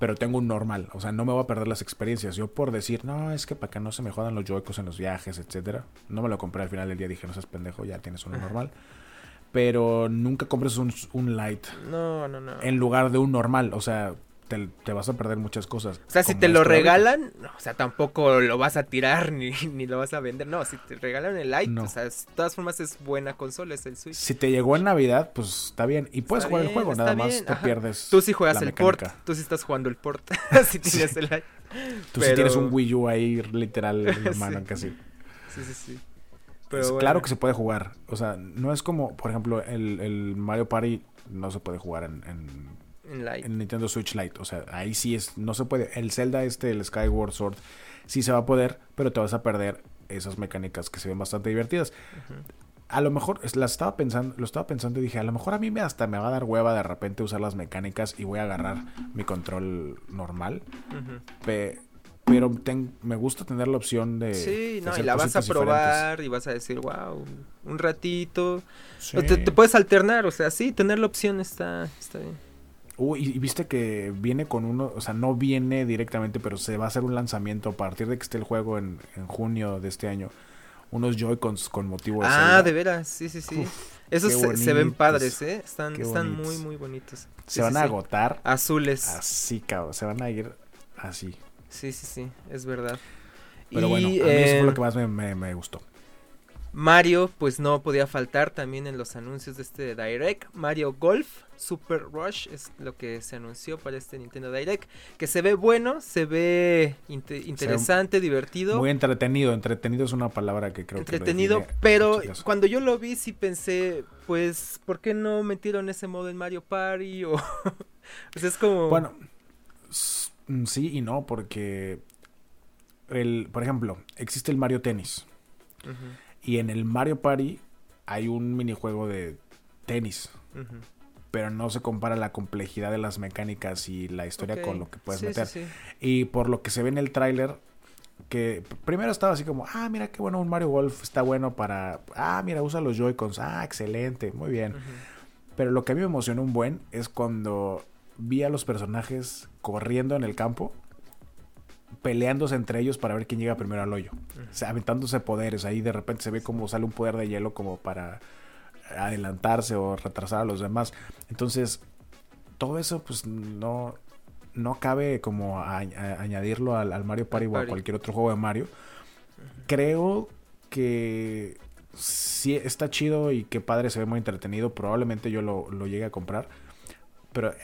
Pero tengo un normal, o sea, no me voy a perder las experiencias. Yo por decir, no, es que para que no se me jodan los joycos en los viajes, etcétera. No me lo compré al final del día, dije, no seas pendejo, ya tienes uno normal. Pero nunca compres un, un light No, no, no. en lugar de un normal, o sea, te, te vas a perder muchas cosas. O sea, si te lo regalan, no, o sea, tampoco lo vas a tirar ni, ni lo vas a vender. No, si te regalan el Lite, No. o sea, de todas formas es buena consola, es el Switch. Si te llegó en Navidad, pues está bien. Y puedes Está jugar el juego, nada más te ajá. pierdes. Tú sí juegas el port, tú sí estás jugando el port, si tienes el Lite. Tú sí tienes pero- un Wii U ahí, literal, en la Sí. mano casi. Sí, sí, sí. Es Pero Claro que se puede jugar. O sea, no es como, por ejemplo, el, el Mario Party no se puede jugar en, en, En Lite. en Nintendo Switch Lite. O sea, ahí sí es, no se puede. El Zelda este, el Skyward Sword, sí se va a poder, pero te vas a perder esas mecánicas que se ven bastante divertidas. A lo mejor, es- la estaba pensando, lo estaba pensando y dije, a lo mejor a mí me hasta me va a dar hueva de repente usar las mecánicas y voy a agarrar mi control normal. Pe- pero ten- me gusta tener la opción de... Sí, de no, y la vas a diferentes. probar y vas a decir, wow, un ratito. Sí. Te, te puedes alternar, o sea, sí, tener la opción está, está bien. Uy, y viste que viene con uno, o sea, no viene directamente, pero se va a hacer un lanzamiento a partir de que esté el juego en, en junio de este año. Unos Joy-Cons con motivo de Ah, Zelda. de veras, sí, sí, sí. Uf, Esos se, se ven padres, ¿eh? Están, están muy, muy bonitos. Sí, Se van sí, a sí. agotar Azules. así, cabrón. Se van a ir así. Sí, sí, sí, es verdad. Pero y bueno, a mí eso fue eh, lo que más me, me- me gustó. Mario, pues no podía faltar también en los anuncios de este Direct. Mario Golf Super Rush es lo que se anunció para este Nintendo Direct. Que se ve bueno, se ve inte- interesante, divertido. Muy entretenido. Entretenido es una palabra que creo entretenido, que define pero cuando yo lo vi sí pensé, pues, ¿por qué no metieron ese modo en Mario Party? O, sea, es como... Bueno, mm, sí y no, porque, el, por ejemplo, existe el Mario Tennis. Y en el Mario Party hay un minijuego de tenis. Pero no se compara la complejidad de las mecánicas y la historia con lo que puedes sí, meter. sí. Y por lo que se ve en el tráiler, que primero estaba así como, ah, mira qué bueno, un Mario Golf está bueno para, ah, mira, usa los Joy-Cons, ah, excelente, muy bien. Pero lo que a mí me emocionó un buen es cuando vi a los personajes corriendo en el campo, peleándose entre ellos para ver quién llega primero al hoyo. O sea, aventándose poderes. Ahí de repente se ve como sale un poder de hielo como para adelantarse o retrasar a los demás. Entonces, todo eso pues no, no cabe como añadirlo al, Mario Party o a cualquier otro juego de Mario. Creo que sí está chido y que padre se ve muy entretenido. Probablemente yo lo, lo llegue a comprar. Pero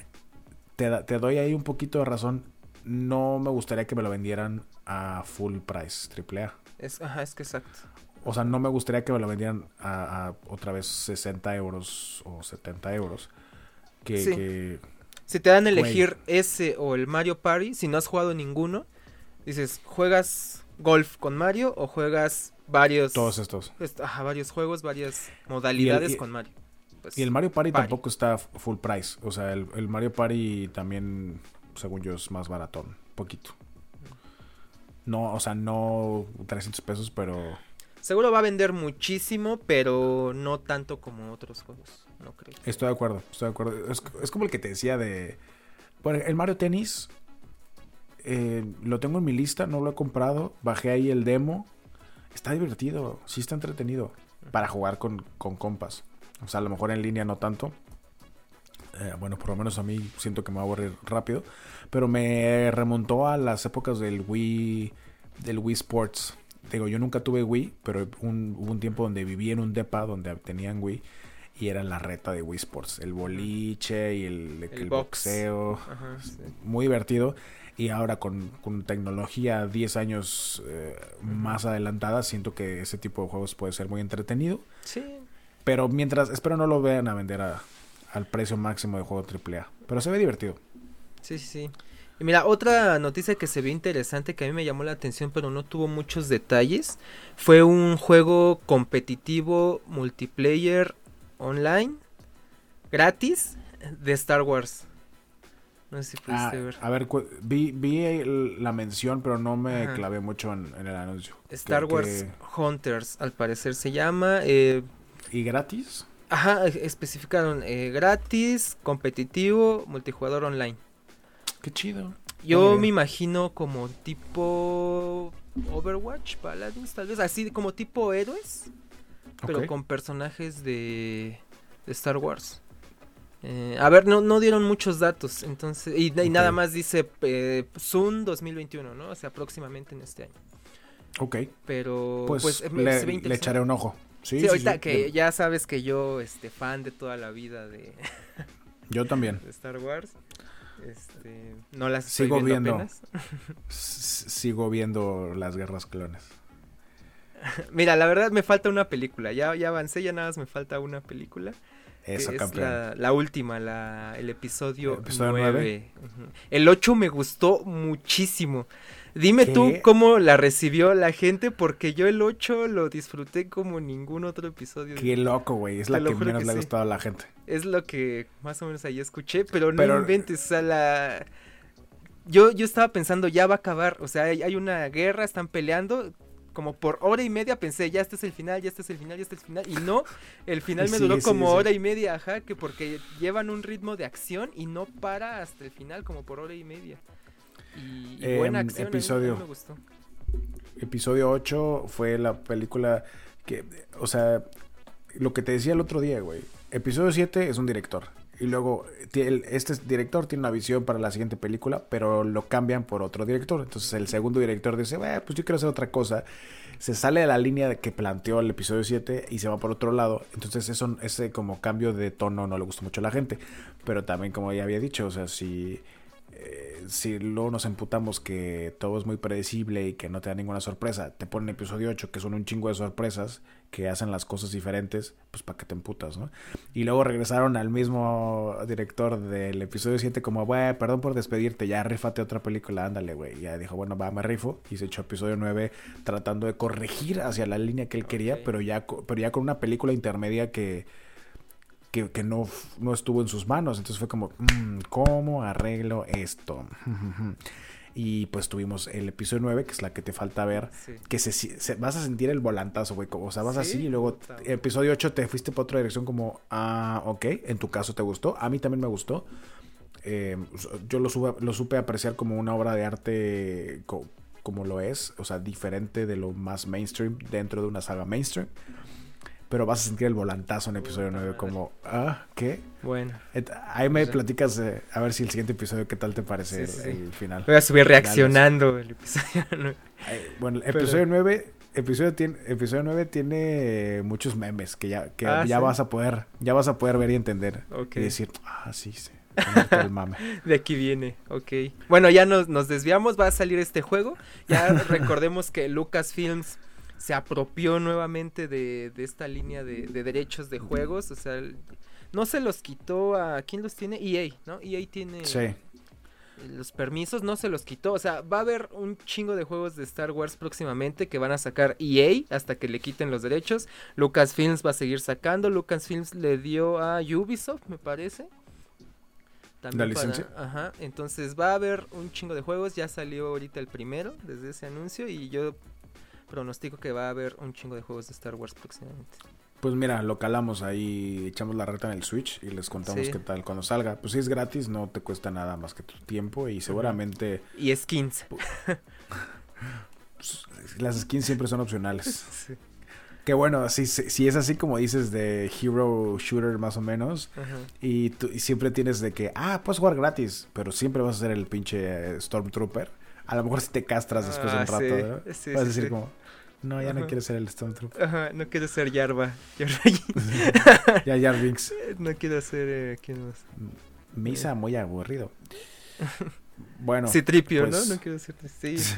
te, te, doy ahí un poquito de razón. No me gustaría que me lo vendieran a full price, triple A. Es, ajá, es que exacto. O sea, no me gustaría que me lo vendieran a, otra vez 60 euros o 70 euros. Que, si te dan a elegir ese o el Mario Party, si no has jugado ninguno, dices, ¿juegas golf con Mario o juegas varios... Todos estos. Ajá, varios juegos, varias modalidades con Mario. Pues, y el Mario Party, tampoco está full price. O sea, el, el, Mario Party también, según yo, es más baratón. Poquito. No, o sea, no 300 pesos, pero Seguro va a vender muchísimo, pero no tanto como otros juegos, no creo. Estoy de acuerdo, estoy de acuerdo. Es, como el que te decía de... Bueno, el Mario Tennis eh, lo tengo en mi lista, no lo he comprado. Bajé ahí el demo. Está divertido, sí está entretenido para jugar con, con compas. O sea, a lo mejor en línea no tanto. Eh, bueno, por lo menos a mí siento que me va a aburrir rápido. Pero me remontó a las épocas del Wii, del Wii Sports digo, yo nunca tuve Wii, pero un, hubo un tiempo donde viví en un depa donde tenían Wii y era la reta de Wii Sports, el boliche y el, boxeo, muy divertido. Y ahora con, tecnología 10 años eh, más adelantada, siento que ese tipo de juegos puede ser muy entretenido. Sí. Pero mientras, espero no lo vean a vender al precio máximo de juego AAA. Pero se ve divertido. Sí, sí, sí mira, otra noticia que se ve interesante que a mí me llamó la atención pero no tuvo muchos detalles fue un juego competitivo multiplayer online gratis de Star Wars. No sé si pudiste ah, ver. A ver, vi, vi la mención, pero no me clavé mucho en, el anuncio. Star Wars Hunters, al parecer se llama. Eh, ¿Y gratis? Ajá, especificaron eh, gratis, competitivo, multijugador online. Qué chido. Yo me imagino como tipo Overwatch, Paladins, tal vez así como tipo héroes, pero con personajes de, Star Wars. Eh, a ver, no, no dieron muchos datos, entonces y, nada más dice eh, Zoom 2021, ¿no? O sea, próximamente en este año. Ok. Pero pues, pues le, echaré un ojo. Sí, ahorita que ya sabes que yo, este, fan de toda la vida de... yo también. De Star Wars. Este, no las sigo viendo. sigo viendo las guerras clones. Mira, la verdad me falta una película. Ya, ya avancé, ya nada más me falta una película. Eso, campeón. la, última, la, el episodio, 9. El 8 me gustó muchísimo. Dime tú cómo la recibió la gente, porque yo el 8 lo disfruté como ningún otro episodio. Qué loco, güey. Es la que menos le ha gustado a la gente. Es lo que más o menos ahí escuché, pero no inventes, o sea, la... Yo, yo estaba pensando, ya va a acabar, o sea, hay, una guerra, están peleando, como por hora y media pensé, ya este es el final, ya este es el final, ya este es el final. Y no, el final me duró como hora y media, ajá, que porque llevan un ritmo de acción y no para hasta el final, como por hora y media. Y, buena em, acción. Episodio, me gustó. Episodio 8 fue la película que, o sea, lo que te decía el otro día, güey. Episodio 7 es un director. Y luego este director tiene una visión para la siguiente película, pero lo cambian por otro director. Entonces el segundo director dice, pues yo quiero hacer otra cosa. Se sale de la línea que planteó el episodio 7 y se va por otro lado. Entonces eso, ese como cambio de tono no le gusta mucho a la gente. Pero también como ya había dicho, o sea, si si luego nos emputamos que todo es muy predecible y que no te da ninguna sorpresa, te ponen episodio 8 que son un chingo de sorpresas que hacen las cosas diferentes, pues para que te emputas, ¿no? Y luego regresaron al mismo director del episodio 7 como, güey, perdón por despedirte, ya rifate otra película, ándale, güey. Ya dijo, bueno, va, me rifo. Y se echó episodio 9 tratando de corregir hacia la línea que él quería, pero ya, pero ya con una película intermedia que que, no, no, estuvo en sus manos. Entonces fue como, mm, ¿cómo arreglo esto? Y pues tuvimos el episodio 9, que es la que te falta ver, Sí. que se, se- vas a sentir el volantazo, güey. O sea, vas Sí, así y luego episodio 8 te fuiste para otra dirección como, ah, ok, en tu caso te gustó. A mí también me gustó. Eh, yo lo, sube- lo supe apreciar como una obra de arte co- como lo es, o sea, diferente de lo más mainstream dentro de una saga mainstream. Pero vas a sentir el volantazo en episodio Puta 9 madre. como, ah, ¿qué? Bueno. Ahí me O sea- platicas eh, a ver si el siguiente episodio, ¿qué tal te parece Sí, el, sí, el final? Voy a subir reaccionando el episodio. ¿no? Eh, bueno, el Pero- episodio 9, episodio, tiene, episodio 9 tiene muchos memes que ya, que Ah, ya ¿sí? vas a poder, ya vas a poder ver y entender. Ok. Y decir, ah, sí, sí. el mame. De aquí viene, ok. Bueno, ya nos, nos desviamos, va a salir este juego. Ya recordemos que Lucasfilms se apropió nuevamente de, de esta línea de, de derechos de juegos. O sea, no se los quitó a... ¿Quién los tiene? EA, ¿no? EA tiene Sí. los permisos, no se los quitó. O sea, va a haber un chingo de juegos de Star Wars próximamente que van a sacar EA hasta que le quiten los derechos. Lucasfilms va a seguir sacando. Lucasfilms le dio a Ubisoft, me parece. ¿La para- licencia? ajá, entonces va a haber un chingo de juegos. Ya salió ahorita el primero desde ese anuncio y yo pronostico que va a haber un chingo de juegos de Star Wars próximamente. Pues mira, lo calamos ahí, echamos la reta en el Switch y les contamos Sí. qué tal cuando salga. Pues si es gratis, no te cuesta nada más que tu tiempo y seguramente Y skins. pues, las skins siempre son opcionales. Sí. Que bueno, si, si es así como dices de Hero Shooter más o menos, Ajá. Y, tú, y siempre tienes de que, ah, puedes jugar gratis, pero siempre vas a ser el pinche eh, Stormtrooper. A lo mejor si te castras después de Ah, un rato, vas a decir como, no, ya no quiero ser el Stormtrooper. Ajá, no quiero ser Yarba. Ya, Jar Binks. No quiero ser. Eh, ¿Quién más? Misa muy aburrido. Bueno, Citripio, pues- ¿no? No quiero ser. Sí, sí.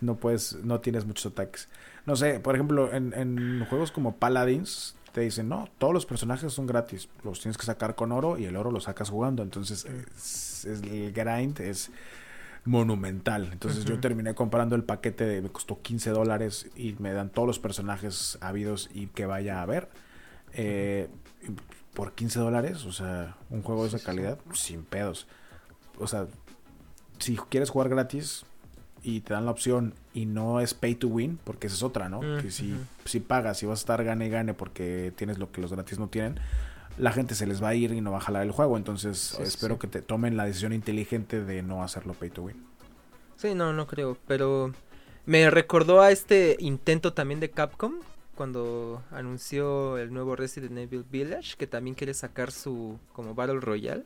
no puedes, no tienes muchos ataques. No sé, por ejemplo, en, en juegos como Paladins, te dicen, no, todos los personajes son gratis. Los tienes que sacar con oro y el oro lo sacas jugando. Entonces, es- es- el grind es monumental. Entonces, yo terminé comprando el paquete, de, me costó 15 dólares y me dan todos los personajes habidos y que vaya a ver. Eh, por 15 dólares, o sea, un juego de esa calidad, sin pedos. O sea, si quieres jugar gratis y te dan la opción y no es pay to win, porque esa es otra, ¿no? Mm, que si, si pagas y vas a estar gane y gane porque tienes lo que los gratis no tienen, la gente se les va a ir y no va a jalar el juego. Entonces, Sí, espero sí. que te tomen la decisión inteligente de no hacerlo pay to win. Sí, no, no creo. Pero me recordó a este intento también de Capcom. Cuando anunció el nuevo Resident Evil Village. Que también quiere sacar su como Battle Royale.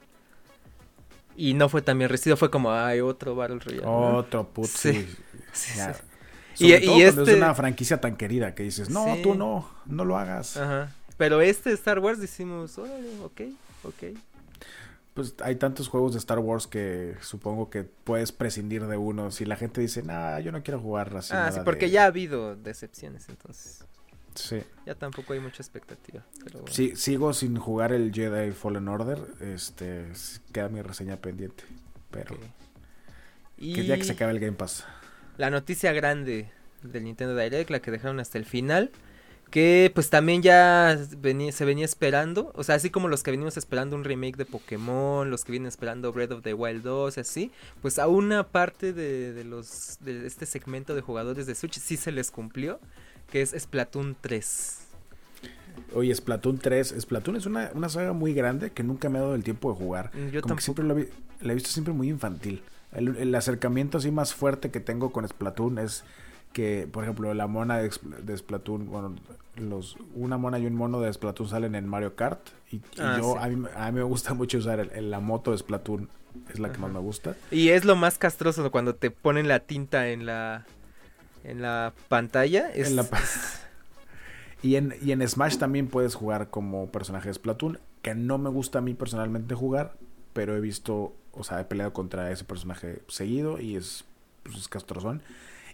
Y no fue también recibido. Fue como, ay, otro Battle Royale. ¿no? Otro puto. Sí. sí, Y- cuando es este- una franquicia tan querida que dices, no, tú no, no lo hagas. Ajá. Pero este Star Wars decimos, órale, ok, ok. Pues hay tantos juegos de Star Wars que supongo que puedes prescindir de uno. Si la gente dice, nah, yo no quiero jugar así. ah, nada sí, porque de-". ya ha habido decepciones, entonces. Sí. Ya tampoco hay mucha expectativa. Pero bueno. Sí, sigo sin jugar el Jedi Fallen Order. Este, queda mi reseña pendiente. Pero ok. que ya que se Y- acabe el Game Pass. la noticia grande del Nintendo Direct, la que dejaron hasta el final, que pues también ya venía- se venía esperando, o sea, así como los que venimos esperando un remake de Pokémon, los que vienen esperando Breath of the Wild 2, así, pues a una parte de, de los de este segmento de jugadores de Switch sí se les cumplió, que es Splatoon 3. Oye, Splatoon 3. Splatoon es una, una saga muy grande que nunca me ha dado el tiempo de jugar. Mm, Yo Como tampoco. que siempre vi- la he visto siempre muy infantil. El, el acercamiento así más fuerte que tengo con Splatoon es que, por ejemplo, la mona de, Spl- de Splatoon, bueno, los, una mona y un mono de Splatoon salen en Mario Kart. Y, y Ah, yo, sí. a, mí, me- a mí me gusta mucho usar el- el- la moto de Splatoon. Es la que más me gusta. Y es lo más castroso cuando te ponen la tinta en la en la pantalla. Es, En la pa- Y en, y en Smash también puedes jugar como personaje de Splatoon, que no me gusta a mí personalmente jugar, pero he visto, o sea, he peleado contra ese personaje seguido y es, pues, es castrozón.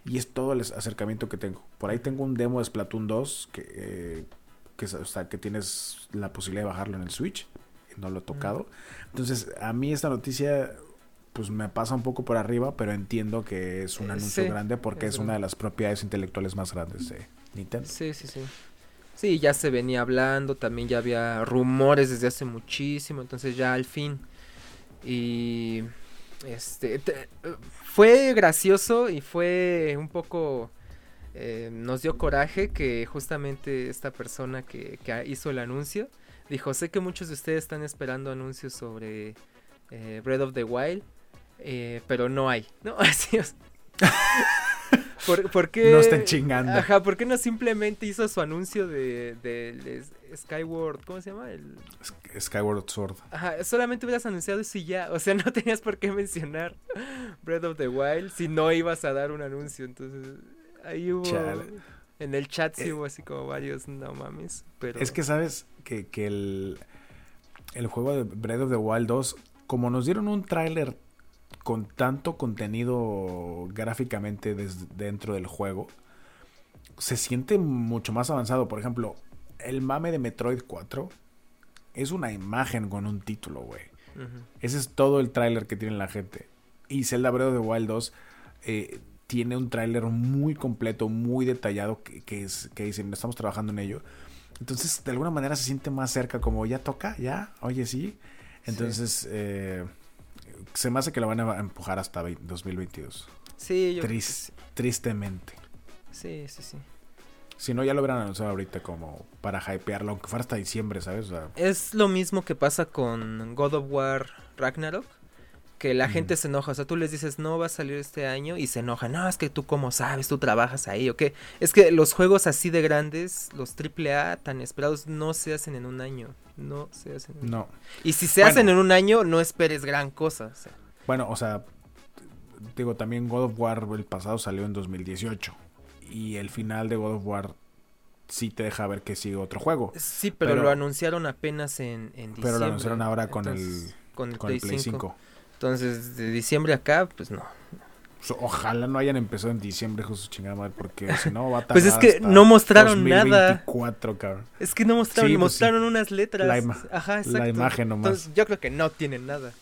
Y es todo el acercamiento que tengo. Por ahí tengo un demo de Splatoon 2 que, eh, que, o sea, que tienes la posibilidad de bajarlo en el Switch. No lo he tocado. Entonces, a mí esta noticia pues me pasa un poco por arriba, pero entiendo que es un Eh, anuncio sí, grande porque es es una de las propiedades intelectuales más grandes de Nintendo. Sí, sí, sí. Sí, ya se venía hablando, también ya había rumores desde hace muchísimo, entonces ya al fin. Y Este, fue gracioso y fue un poco... Eh, nos dio coraje que justamente esta persona que, que, hizo el anuncio dijo, sé que muchos de ustedes están esperando anuncios sobre eh, Breath of the Wild, eh, pero no hay, ¿no? Así es. ¿Por, qué? No estén chingando. Ajá, ¿por qué no simplemente hizo su anuncio de, de, Skyward, ¿cómo se llama? El... Skyward Sword. Ajá, solamente hubieras anunciado eso y ya. O sea, no tenías por qué mencionar Breath of the Wild si no ibas a dar un anuncio. Entonces, ahí hubo... En el chat sí eh, hubo así como varios no mames, pero... Es que sabes que, que el, el juego de Breath of the Wild 2, como nos dieron un tráiler con tanto contenido gráficamente desde dentro del juego, se siente mucho más avanzado. Por ejemplo, el mame de Metroid 4 es una imagen con un título, güey. Ese es todo el tráiler que tiene la gente. Y Zelda Breath of the Wild 2 eh, tiene un tráiler muy completo, muy detallado, que, es, que dicen, estamos trabajando en ello. Entonces, de alguna manera se siente más cerca, como ya toca, ya, oye, sí. Entonces, Eh, se me hace que lo van a empujar hasta 2022. Sí, yo Tristemente. Sí, sí, sí. Si no, ya lo hubieran anunciado ahorita como para hypearlo, aunque fuera hasta diciembre, ¿sabes? Es lo mismo que pasa con God of War Ragnarok. Que la gente se enoja, o sea, tú les dices, no va a salir este año y se enoja, no, es que tú cómo sabes, tú trabajas ahí, ¿o qué? Es que los juegos así de grandes, los AAA tan esperados, no se hacen en un año. No se hacen. En no. Y si se hacen en un año, no esperes gran cosa. Bueno, o sea, digo, también God of War el pasado salió en 2018. Y el final de God of War sí te deja ver que sigue otro juego. Sí, pero, lo anunciaron apenas en, en diciembre. Pero lo anunciaron ahora con el, con el, Play, 5. Entonces, de diciembre acá, pues no. Ojalá no hayan empezado en diciembre, su chingada madre, porque si no va a Pues es que no mostraron nada. Cabrón. Es que no mostraron, pues mostraron unas letras. La, Ajá, exacto. la imagen nomás. Entonces, yo creo que no tienen nada.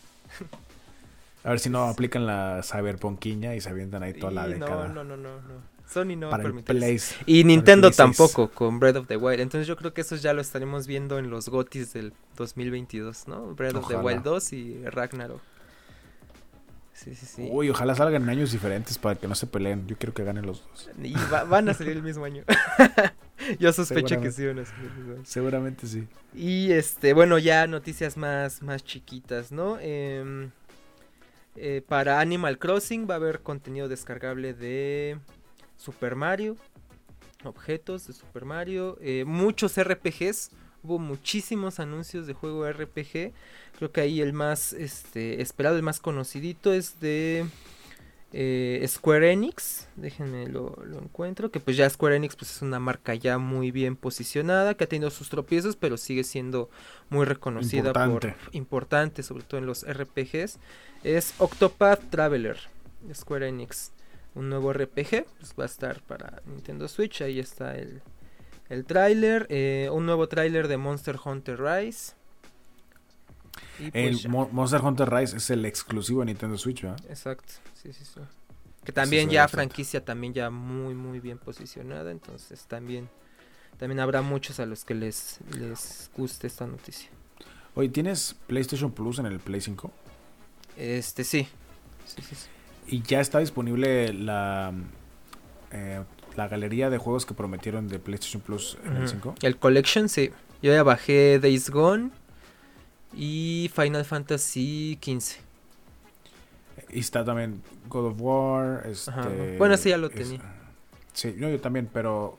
A ver si no aplican la cyberponquiña y se avientan ahí toda la década. No, no, no, no, no. Sony no para el Y Nintendo tampoco con Breath of the Wild. Entonces yo creo que eso ya lo estaremos viendo en los GOTIS del 2022, ¿no? Breath of the Wild 2 y Ragnarok. Sí, sí, sí. Uy, ojalá salgan en años diferentes para que no se peleen. Yo quiero que ganen los dos. Y van a salir el mismo año. Yo sospecho que sí van a salir Seguramente sí. Y este, bueno, ya noticias más, más chiquitas, ¿no? Em, eh, para Animal Crossing va a haber contenido descargable de Super Mario, objetos de Super Mario, eh, muchos RPGs hubo muchísimos anuncios de juego RPG. Creo que ahí el más este, esperado, el más conocidito es de eh, Square Enix. Déjenme lo, encuentro. Que pues ya Square Enix pues, es una marca ya muy bien posicionada, que ha tenido sus tropiezos, pero sigue siendo muy reconocida importante. por importante, sobre todo en los RPGs. Es Octopath Traveler, Square Enix. Un nuevo RPG, pues va a estar para Nintendo Switch. Ahí está el, el tráiler, eh, un nuevo tráiler de Monster Hunter Rise. el pues Monster Hunter Rise es el exclusivo de Nintendo Switch, ¿verdad? Exacto, sí, sí, sí. Que también ya franquicia también ya muy muy bien posicionada, entonces también también habrá muchos a los que les les guste esta noticia. Oye, ¿tienes PlayStation Plus en el Play 5? Este sí. Sí, sí, Y ya está disponible la eh, la galería de juegos que prometieron de PlayStation Plus en el 5? El Collection, sí. Yo ya bajé Days Gone y Final Fantasy XV. Y está también God of War. Este, bueno, sí, ya lo tenía. Sí, yo también, pero.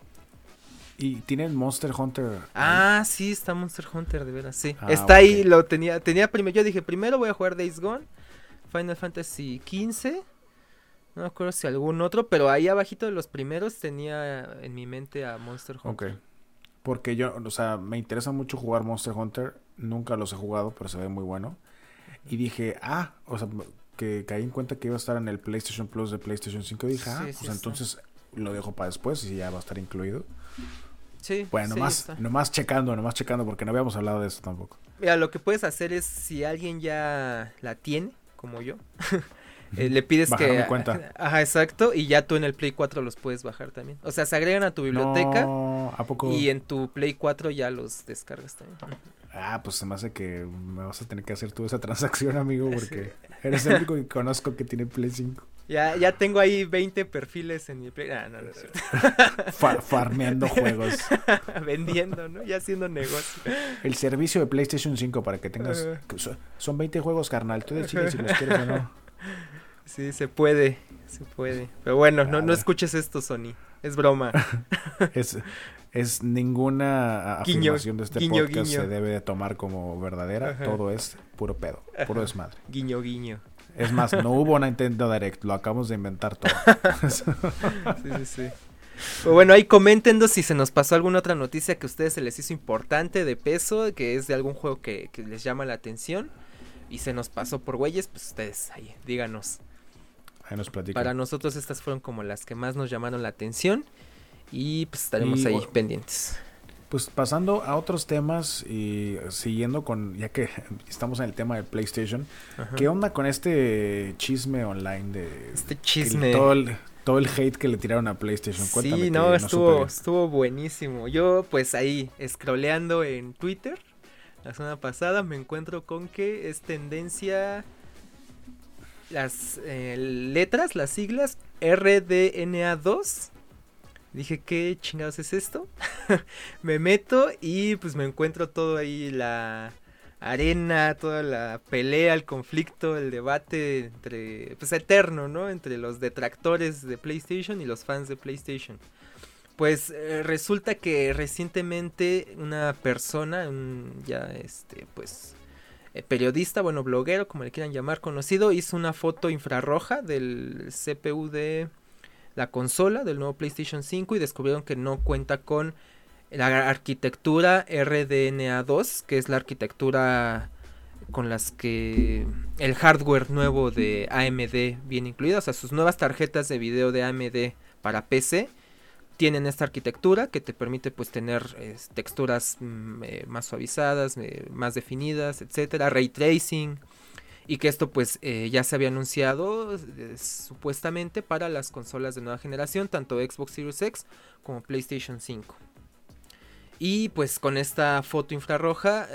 ¿Y tienen Monster Hunter? Ah, sí, está Monster Hunter, de veras, sí. Ah, está ahí, lo tenía. Tenía primero. Yo dije, primero voy a jugar Days Gone, Final Fantasy XV no me acuerdo si algún otro, pero ahí abajito de los primeros tenía en mi mente a Monster Hunter. Ok. Porque yo, o sea, me interesa mucho jugar Monster Hunter. Nunca los he jugado, pero se ve muy bueno. Y dije, ah, o sea, que caí en cuenta que iba a estar en el PlayStation Plus de PlayStation 5. dije, ah, pues entonces lo dejo para después y ya va a estar incluido. Sí. Bueno, nomás, nomás checando, nomás checando, porque no habíamos hablado de eso tampoco. Mira, lo que puedes hacer es, si alguien ya la tiene, como yo, Eh, le pides que... cuenta. Ajá, exacto. Y ya tú en el Play 4 los puedes bajar también. O sea, se agregan a tu biblioteca. ¿a poco? Y en tu Play 4 ya los descargas también. Ah, pues se me hace que me vas a tener que hacer tú esa transacción, amigo, porque eres el único que conozco que tiene Play 5. Ya, ya tengo ahí 20 perfiles en mi Play. Ah, no, no es cierto. farmeando juegos. Vendiendo, ¿no? Ya haciendo negocio. El servicio de PlayStation 5 para que tengas... Son 20 juegos, carnal. Tú decides si los quieres o no. Sí, se puede. Se puede. Pero bueno, no, no escuches esto, Sony. Es broma. es, es ninguna afirmación de este podcast se debe de tomar como verdadera. Todo es puro pedo, puro desmadre. Guiño, guiño. Es más, no hubo una Nintendo Direct, lo acabamos de inventar todo. sí, sí, sí. bueno, ahí coméntenos si se nos pasó alguna otra noticia que a ustedes se les hizo importante, de peso, que es de algún juego que, que les llama la atención y se nos pasó por güeyes, pues ustedes ahí, díganos. Ahí nos. Para nosotros estas fueron como las que más nos llamaron la atención y pues estaremos ahí pendientes. Pues pasando a otros temas y siguiendo con, ya que estamos en el tema de PlayStation, ¿qué onda con este chisme online de... Este chisme. Todo el, todo el hate que le tiraron a PlayStation. sí, no, estuvo, estuvo buenísimo. Yo pues ahí scrolleando en Twitter la semana pasada me encuentro con que es tendencia las eh, letras, las siglas RDNA2 Dije, ¿qué chingados es esto? me meto y pues me encuentro todo ahí, la arena, toda la pelea, el conflicto, el debate entre, pues eterno, ¿no? Entre los detractores de PlayStation y los fans de PlayStation. Pues eh, resulta que recientemente una persona, un ya este, pues eh, periodista, bueno, bloguero, como le quieran llamar, conocido, hizo una foto infrarroja del CPU de la consola del nuevo PlayStation 5 y descubrieron que no cuenta con la arquitectura RDNA2, que es la arquitectura con las que el hardware nuevo de AMD viene incluido, o sea, sus nuevas tarjetas de video de AMD para PC tienen esta arquitectura que te permite pues tener texturas mm, eh, más suavizadas, eh, más definidas, etcétera, ray tracing, y que esto pues eh, ya se había anunciado supuestamente para las consolas de nueva generación, tanto Xbox Series X como PlayStation 5. Y pues con esta foto infrarroja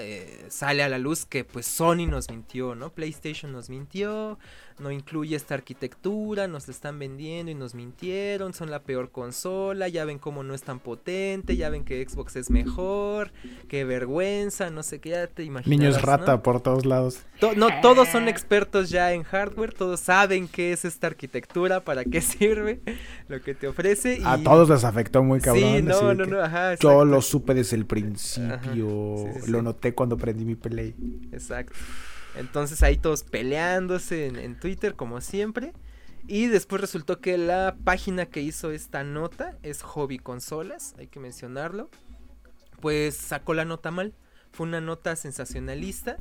sale a la luz que pues Sony nos mintió, ¿no? PlayStation nos mintió, no incluye esta arquitectura, nos la están vendiendo y nos mintieron, son la peor consola, ya ven cómo no es tan potente, ya ven que Xbox es mejor, qué vergüenza, no sé qué, ya te imaginas. Niños rata por todos lados. no, todos son expertos ya en hardware, todos saben qué es esta arquitectura, para qué sirve, lo que te ofrece. A todos les afectó muy cabrón. Sí, no, no, no, ajá. Yo lo supe desde el principio, lo noté cuando prendí mi Play. Exacto. Entonces ahí todos peleándose en, Twitter como siempre. Y después resultó que la página que hizo esta nota es Hobby Consolas, hay que mencionarlo. Pues sacó la nota mal. Fue una nota sensacionalista.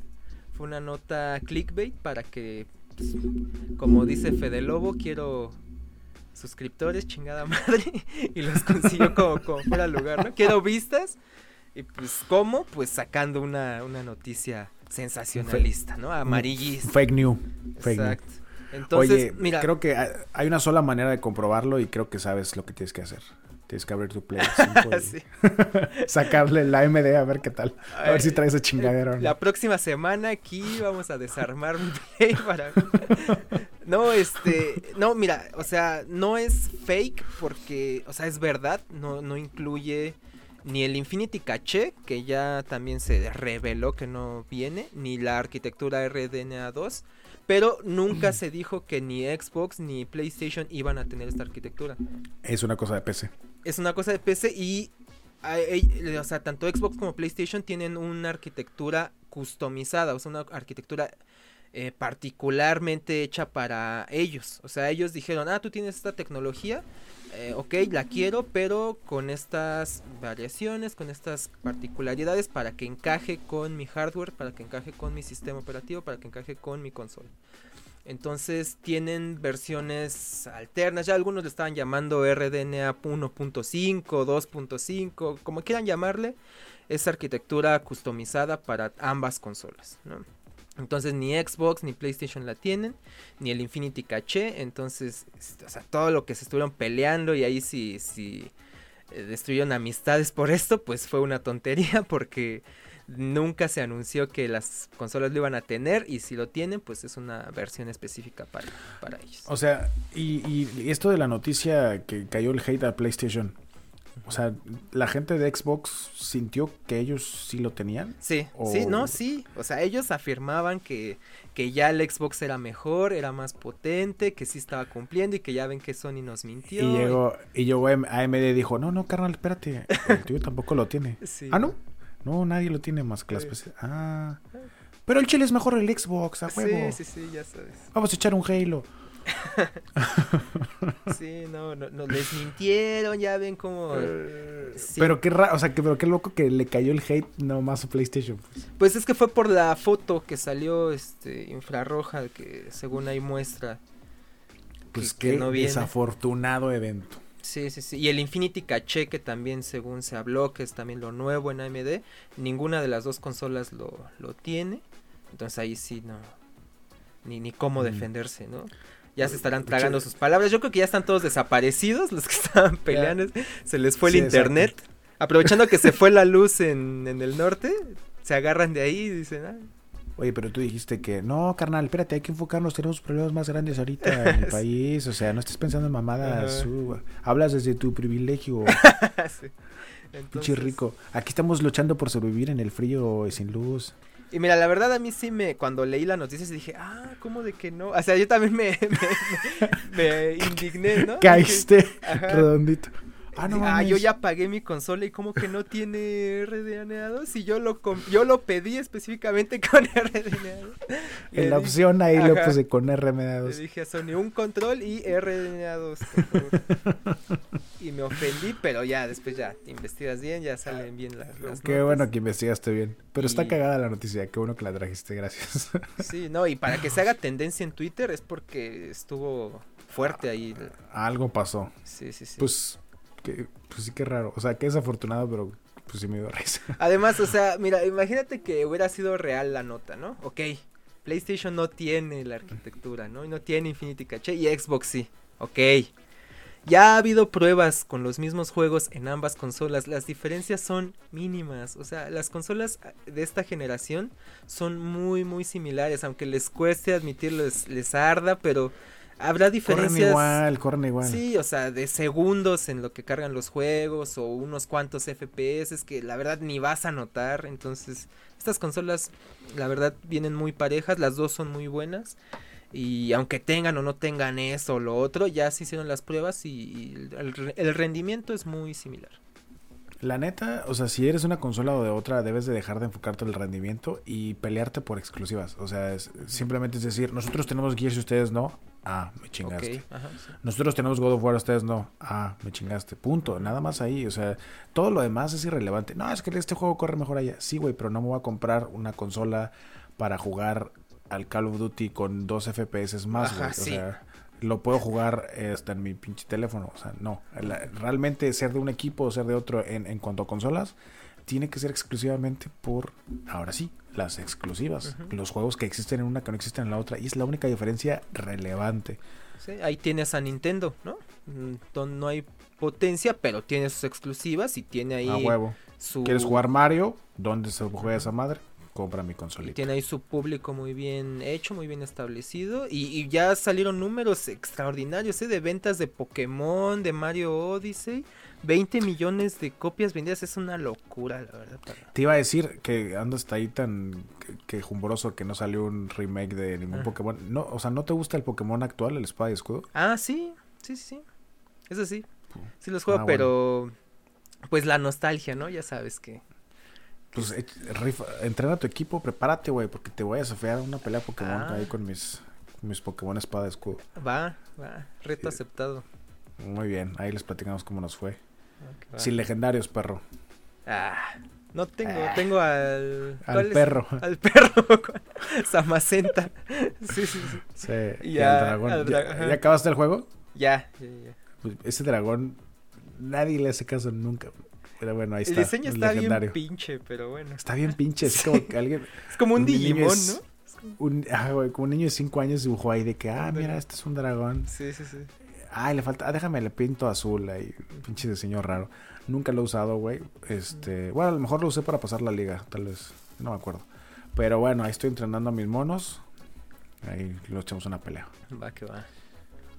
Fue una nota clickbait para que, pues, como dice Fede Lobo, quiero suscriptores, chingada madre. y los consiguió como, fuera lugar, ¿no? Quiero vistas. Y pues, ¿cómo? Pues sacando una, una noticia sensacionalista, ¿no? Amarillista. Fake news. Exacto. Entonces, Oye, mira, creo que hay una sola manera de comprobarlo y creo que sabes lo que tienes que hacer. Tienes que abrir tu Play 5 sacarle la AMD a ver qué tal. A ver si trae ese chingadero. La próxima semana aquí vamos a desarmar mi Play para... no, este... No, mira, o sea, no es fake porque, o sea, es verdad. No, no incluye ni el Infinity Cache, que ya también se reveló que no viene, ni la arquitectura RDNA 2, pero nunca se dijo que ni Xbox ni PlayStation iban a tener esta arquitectura. Es una cosa de PC. Es una cosa de PC y o sea, tanto Xbox como PlayStation tienen una arquitectura customizada, o sea, una arquitectura eh, particularmente hecha para ellos. O sea, ellos dijeron, ah, tú tienes esta tecnología, eh, ok, la quiero, pero con estas variaciones, con estas particularidades para que encaje con mi hardware, para que encaje con mi sistema operativo, para que encaje con mi consola. Entonces tienen versiones alternas, ya algunos le estaban llamando RDNA 1.5, 2.5, como quieran llamarle, es arquitectura customizada para ambas consolas. Entonces ni Xbox ni PlayStation la tienen, ni el Infinity Caché. Entonces, o sea, todo lo que se estuvieron peleando y ahí si, si eh, destruyeron amistades por esto, pues fue una tontería porque nunca se anunció que las consolas lo iban a tener y si lo tienen, pues es una versión específica para, para ellos. O sea, y, y esto de la noticia que cayó el hate a PlayStation, o sea, ¿la gente de Xbox sintió que ellos sí lo tenían? Sí, sí, no, sí. O sea, ellos afirmaban que, que ya el Xbox era mejor, era más potente, que sí estaba cumpliendo y que ya ven que Sony nos mintió. Y llegó, y llegó AMD dijo, no, no, carnal, espérate, el tuyo tampoco lo tiene. Ah, ¿no? No, nadie lo tiene más que las PC. Ah. Pero el chile es mejor el Xbox, a huevo. Sí, sí, sí, ya sabes. Vamos a echar un Halo. sí, no, no, no, les mintieron, ya ven como... Eh, pero qué raro, o sea, que, pero qué loco que le cayó el hate nomás a PlayStation. Pues. pues. es que fue por la foto que salió este infrarroja que según ahí muestra. Pues qué desafortunado evento. Sí, sí, sí. Y el Infinity Caché, que también según se habló, que es también lo nuevo en AMD, ninguna de las dos consolas lo, lo tiene. Entonces ahí sí no. Ni, ni cómo mm. defenderse, ¿no? Ya se estarán tragando sus palabras. Yo creo que ya están todos desaparecidos los que estaban peleando. Se les fue el internet. Aprovechando que se fue la luz en, en, el norte, se agarran de ahí y dicen, ah". Oye, pero tú dijiste que no, carnal, espérate, hay que enfocarnos, tenemos problemas más grandes ahorita en el país, o sea, no estés pensando en mamadas, hablas desde tu privilegio. sí. rico. Aquí estamos luchando por sobrevivir en el frío y sin luz. Y mira, la verdad a mí sí me, cuando leí la noticia dije, ah, ¿cómo de que no? O sea, yo también me, me, indigné, ¿no? Caíste redondito. Ah, no ah, yo ya pagué mi consola y como que no tiene RDNA 2 y yo lo yo lo pedí específicamente con RDNA 2. En la opción ahí lo puse con RDNA 2. Le dije a Sony un control y RDNA 2. y me ofendí, pero ya después ya te investigas bien, ya salen bien las, Qué bueno que investigaste bien. Pero está cagada la noticia, qué bueno que la trajiste, gracias. sí, no, y para que se haga tendencia en Twitter es porque estuvo fuerte ahí. Algo pasó. Sí, sí, sí. Pues pues sí que raro. O sea, que desafortunado, pero pues sí me dio risa. Además, o sea, mira, imagínate que hubiera sido real la nota, ¿no? Ok, PlayStation no tiene la arquitectura, ¿no? Y no tiene Infinity Cache y Xbox sí. Ok. Ya ha habido pruebas con los mismos juegos en ambas consolas. Las diferencias son mínimas. O sea, las consolas de esta generación son muy, muy similares. Aunque les cueste admitirlo, les arda, pero Habrá diferencias. Corren igual, corren igual. Sí, o sea, de segundos en lo que cargan los juegos o unos cuantos FPS que la verdad ni vas a notar. Entonces, estas consolas, la verdad, vienen muy parejas. Las dos son muy buenas. Y aunque tengan o no tengan eso o lo otro, ya se hicieron las pruebas y, el rendimiento es muy similar. La neta, o sea, si eres una consola o de otra, debes de dejar de enfocarte en el rendimiento y pelearte por exclusivas. O sea, es, simplemente es decir, nosotros tenemos Gears y ustedes no. Ah, me chingaste. Nosotros tenemos God of War, ustedes no. Ah, me chingaste. Punto. Nada más ahí. O sea, todo lo demás es irrelevante. No, es que este juego corre mejor allá. Sí, güey, pero no me voy a comprar una consola para jugar al Call of Duty con dos FPS más, güey. O sea, lo puedo jugar hasta en mi pinche teléfono. O sea, no. realmente ser de un equipo o ser de otro en, en cuanto a consolas tiene que ser exclusivamente por, ahora sí, las exclusivas. Los juegos que existen en una que no existen en la otra. Y es la única diferencia relevante. Sí, ahí tienes a Nintendo, ¿no? Mm, no hay potencia, pero tiene sus exclusivas y tiene ahí... A huevo. Su... ¿Quieres jugar Mario? ¿Dónde se juega esa madre? compra mi consolita. Tiene ahí su público muy bien hecho, muy bien establecido. Y, ya salieron números extraordinarios ¿eh? de ventas de Pokémon, de Mario Odyssey. 20 millones de copias vendidas es una locura, la verdad. Te iba a decir que andas hasta ahí tan quejumbroso que, no salió un remake de ningún ah. Pokémon. No, o sea, ¿no te gusta el Pokémon actual, el Espada y Escudo? Ah, sí, sí, sí. Eso sí. Sí los juego, ah, pero pues la nostalgia, ¿no? Ya sabes que pues rifa, entrena a tu equipo, prepárate, güey, porque te voy a desafiar una pelea Pokémon ah. ahí con mis, mis Pokémon espada escudo. Va, va, reto aceptado. Muy bien, ahí les platicamos cómo nos fue. Sin legendarios, perro. Ah, no tengo, ah. tengo al... Al perro. Al perro, Samacenta. Sí, sí, sí. Sí, y, al dragón. ¿Ya, acabaste el juego? Ya, ya, ya. Pues ese dragón, nadie le hace caso nunca. Pero bueno, ahí está. El diseño está bien pinche, pero bueno. Está bien pinche, es como que alguien... Es como un, Digimon, ¿no? Un, ah, güey, como un niño de 5 años dibujó ahí de que, ah, mira, este es un dragón. Sí, sí, sí. Ay, le falta, ah, déjame, le pinto azul ahí, pinche diseño raro. Nunca lo he usado, güey. Este, bueno, a lo mejor lo usé para pasar la liga, tal vez, no me acuerdo. Pero bueno, ahí estoy entrenando a mis monos. Ahí lo echamos una pelea. Va que va.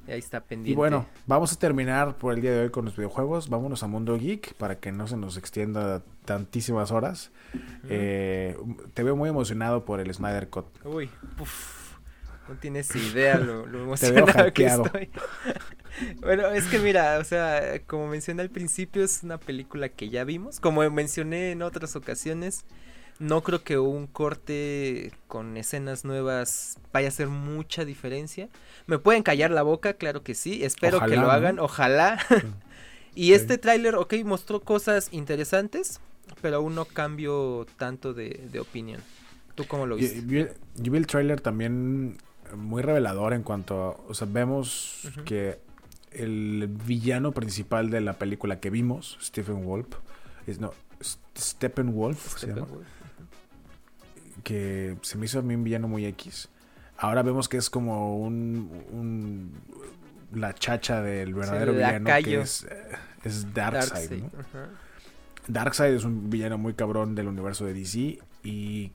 Y ahí está pendiente. Y bueno, vamos a terminar por el día de hoy con los videojuegos. Vámonos a Mundo Geek para que no se nos extienda tantísimas horas. Eh, te veo muy emocionado por el Snyder Cut. Uy, uf, no tienes idea lo, lo emocionado que estoy. bueno, es que mira, o sea, como mencioné al principio, es una película que ya vimos. Como mencioné en otras ocasiones, no creo que un corte con escenas nuevas vaya a hacer mucha diferencia. Me pueden callar la boca, claro que sí. Espero que lo hagan, ojalá. y este tráiler, ok, mostró cosas interesantes, pero aún no cambio tanto de, opinión. ¿Tú cómo lo viste? Yo, vi el tráiler también muy revelador en cuanto a, o sea, vemos que el villano principal de la película que vimos, Stephen Wolf, es no, Steppenwolf, se llama, que se me hizo a mí un villano muy X. Ahora vemos que es como un, la chacha del verdadero villano que es, eh, es Darkseid. Darkseid, es un villano muy cabrón del universo de DC y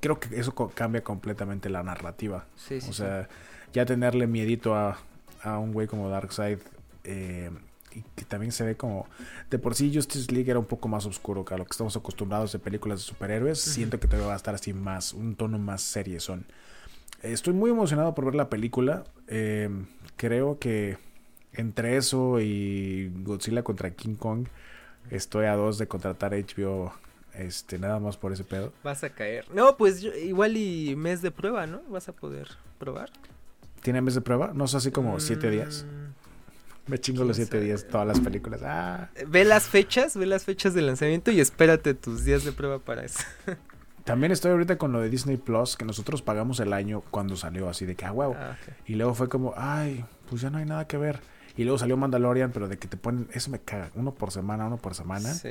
creo que eso cambia completamente la narrativa. o sea, ya tenerle miedito a, a un güey como Darkseid eh, y que también se ve como de por sí Justice League era un poco más oscuro que a lo que estamos acostumbrados de películas de superhéroes. Siento que todavía va a estar así más, un tono más serie son. Estoy muy emocionado por ver la película. Em, creo que entre eso y Godzilla contra King Kong, estoy a dos de contratar HBO. Este, nada más por ese pedo. Vas a caer. No, pues igual y mes de prueba, ¿no? Vas a poder probar. ¿Tiene mes de prueba? ¿No es así como siete días? Mm, Me chingo los siete días todas las películas. Ah. Ve las fechas, ve las fechas de lanzamiento y espérate tus días de prueba para eso. También estoy ahorita con lo de Disney Plus, que nosotros pagamos el año cuando salió, así de que, ah, huevo. Ah, y luego fue como, ay, pues ya no hay nada que ver. Y luego salió Mandalorian, pero de que te ponen, eso me caga, uno por semana, uno por semana. Sí.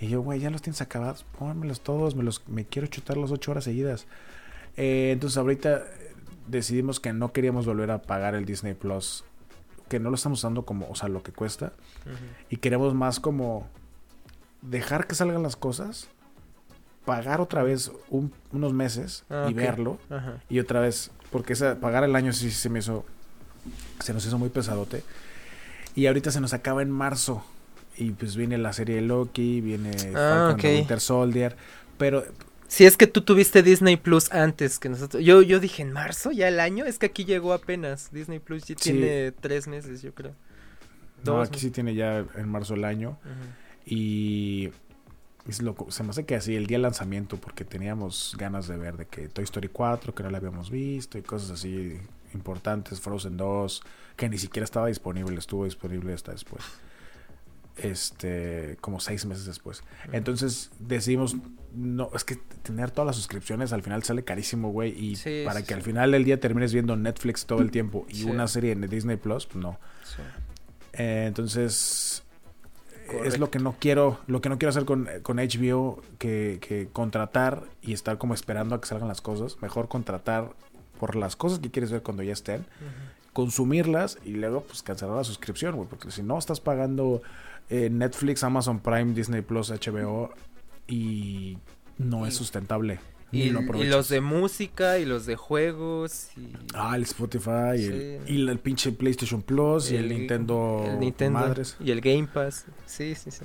Y yo, güey, ya los tienes acabados, pónmelos todos, me los, me quiero chutar las ocho horas seguidas. Eh, entonces ahorita decidimos que no queríamos volver a pagar el Disney Plus, que no lo estamos usando como, o sea, lo que cuesta. Y queremos más como dejar que salgan las cosas pagar otra vez unos meses ah, y verlo. Y otra vez, porque esa, pagar el año sí se me hizo, se nos hizo muy pesadote. Y ahorita se nos acaba en marzo. Y pues viene la serie de Loki, viene ah, Winter Soldier. Pero si es que tú tuviste Disney Plus antes que nosotros. Yo, yo dije en marzo, ya el año. Es que aquí llegó apenas. Disney Plus ya tiene tres meses, yo creo. No, aquí sí tiene ya en marzo el año. Y se me hace que así el día del lanzamiento, porque teníamos ganas de ver de que Toy Story 4, que no la habíamos visto, y cosas así importantes, Frozen 2, que ni siquiera estaba disponible, estuvo disponible hasta después. Este, como seis meses después. Entonces decidimos, no, es que tener todas las suscripciones al final sale carísimo, güey. Y para que al final del día termines viendo Netflix todo el tiempo y una serie en Disney Plus, pues no. Eh, entonces es lo que no quiero, lo que no quiero hacer con, con HBO, que, contratar y estar como esperando a que salgan las cosas. Mejor contratar por las cosas que quieres ver cuando ya estén, consumirlas y luego pues cancelar la suscripción, güey. Porque si no estás pagando eh, Netflix, Amazon Prime, Disney Plus, HBO y no es sustentable. Y, los de música y los de juegos. Y... Ah, el Spotify y, el, pinche PlayStation Plus y, el, Nintendo, Madres. Y el Game Pass. Sí, sí, sí.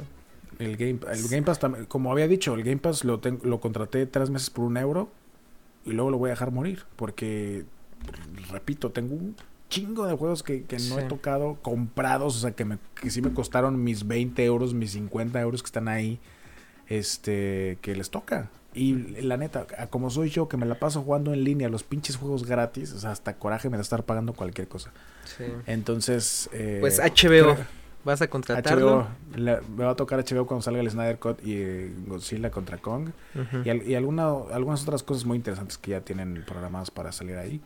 El Game, el Game Pass también, como había dicho, el Game Pass lo, lo contraté tres meses por un euro y luego lo voy a dejar morir porque, repito, tengo un chingo de juegos que, no he tocado comprados, o sea, que, me, que sí me costaron mis 20 euros, mis 50 euros que están ahí, este, que les toca. Y la neta, como soy yo que me la paso jugando en línea los pinches juegos gratis, o sea, hasta coraje me da estar pagando cualquier cosa. Sí. Entonces... Eh, pues HBO, ¿vas a contratarlo? HBO, me va a tocar HBO cuando salga el Snyder Cut y eh, Godzilla contra Kong. Y, alguna, algunas otras cosas muy interesantes que ya tienen programadas para salir ahí.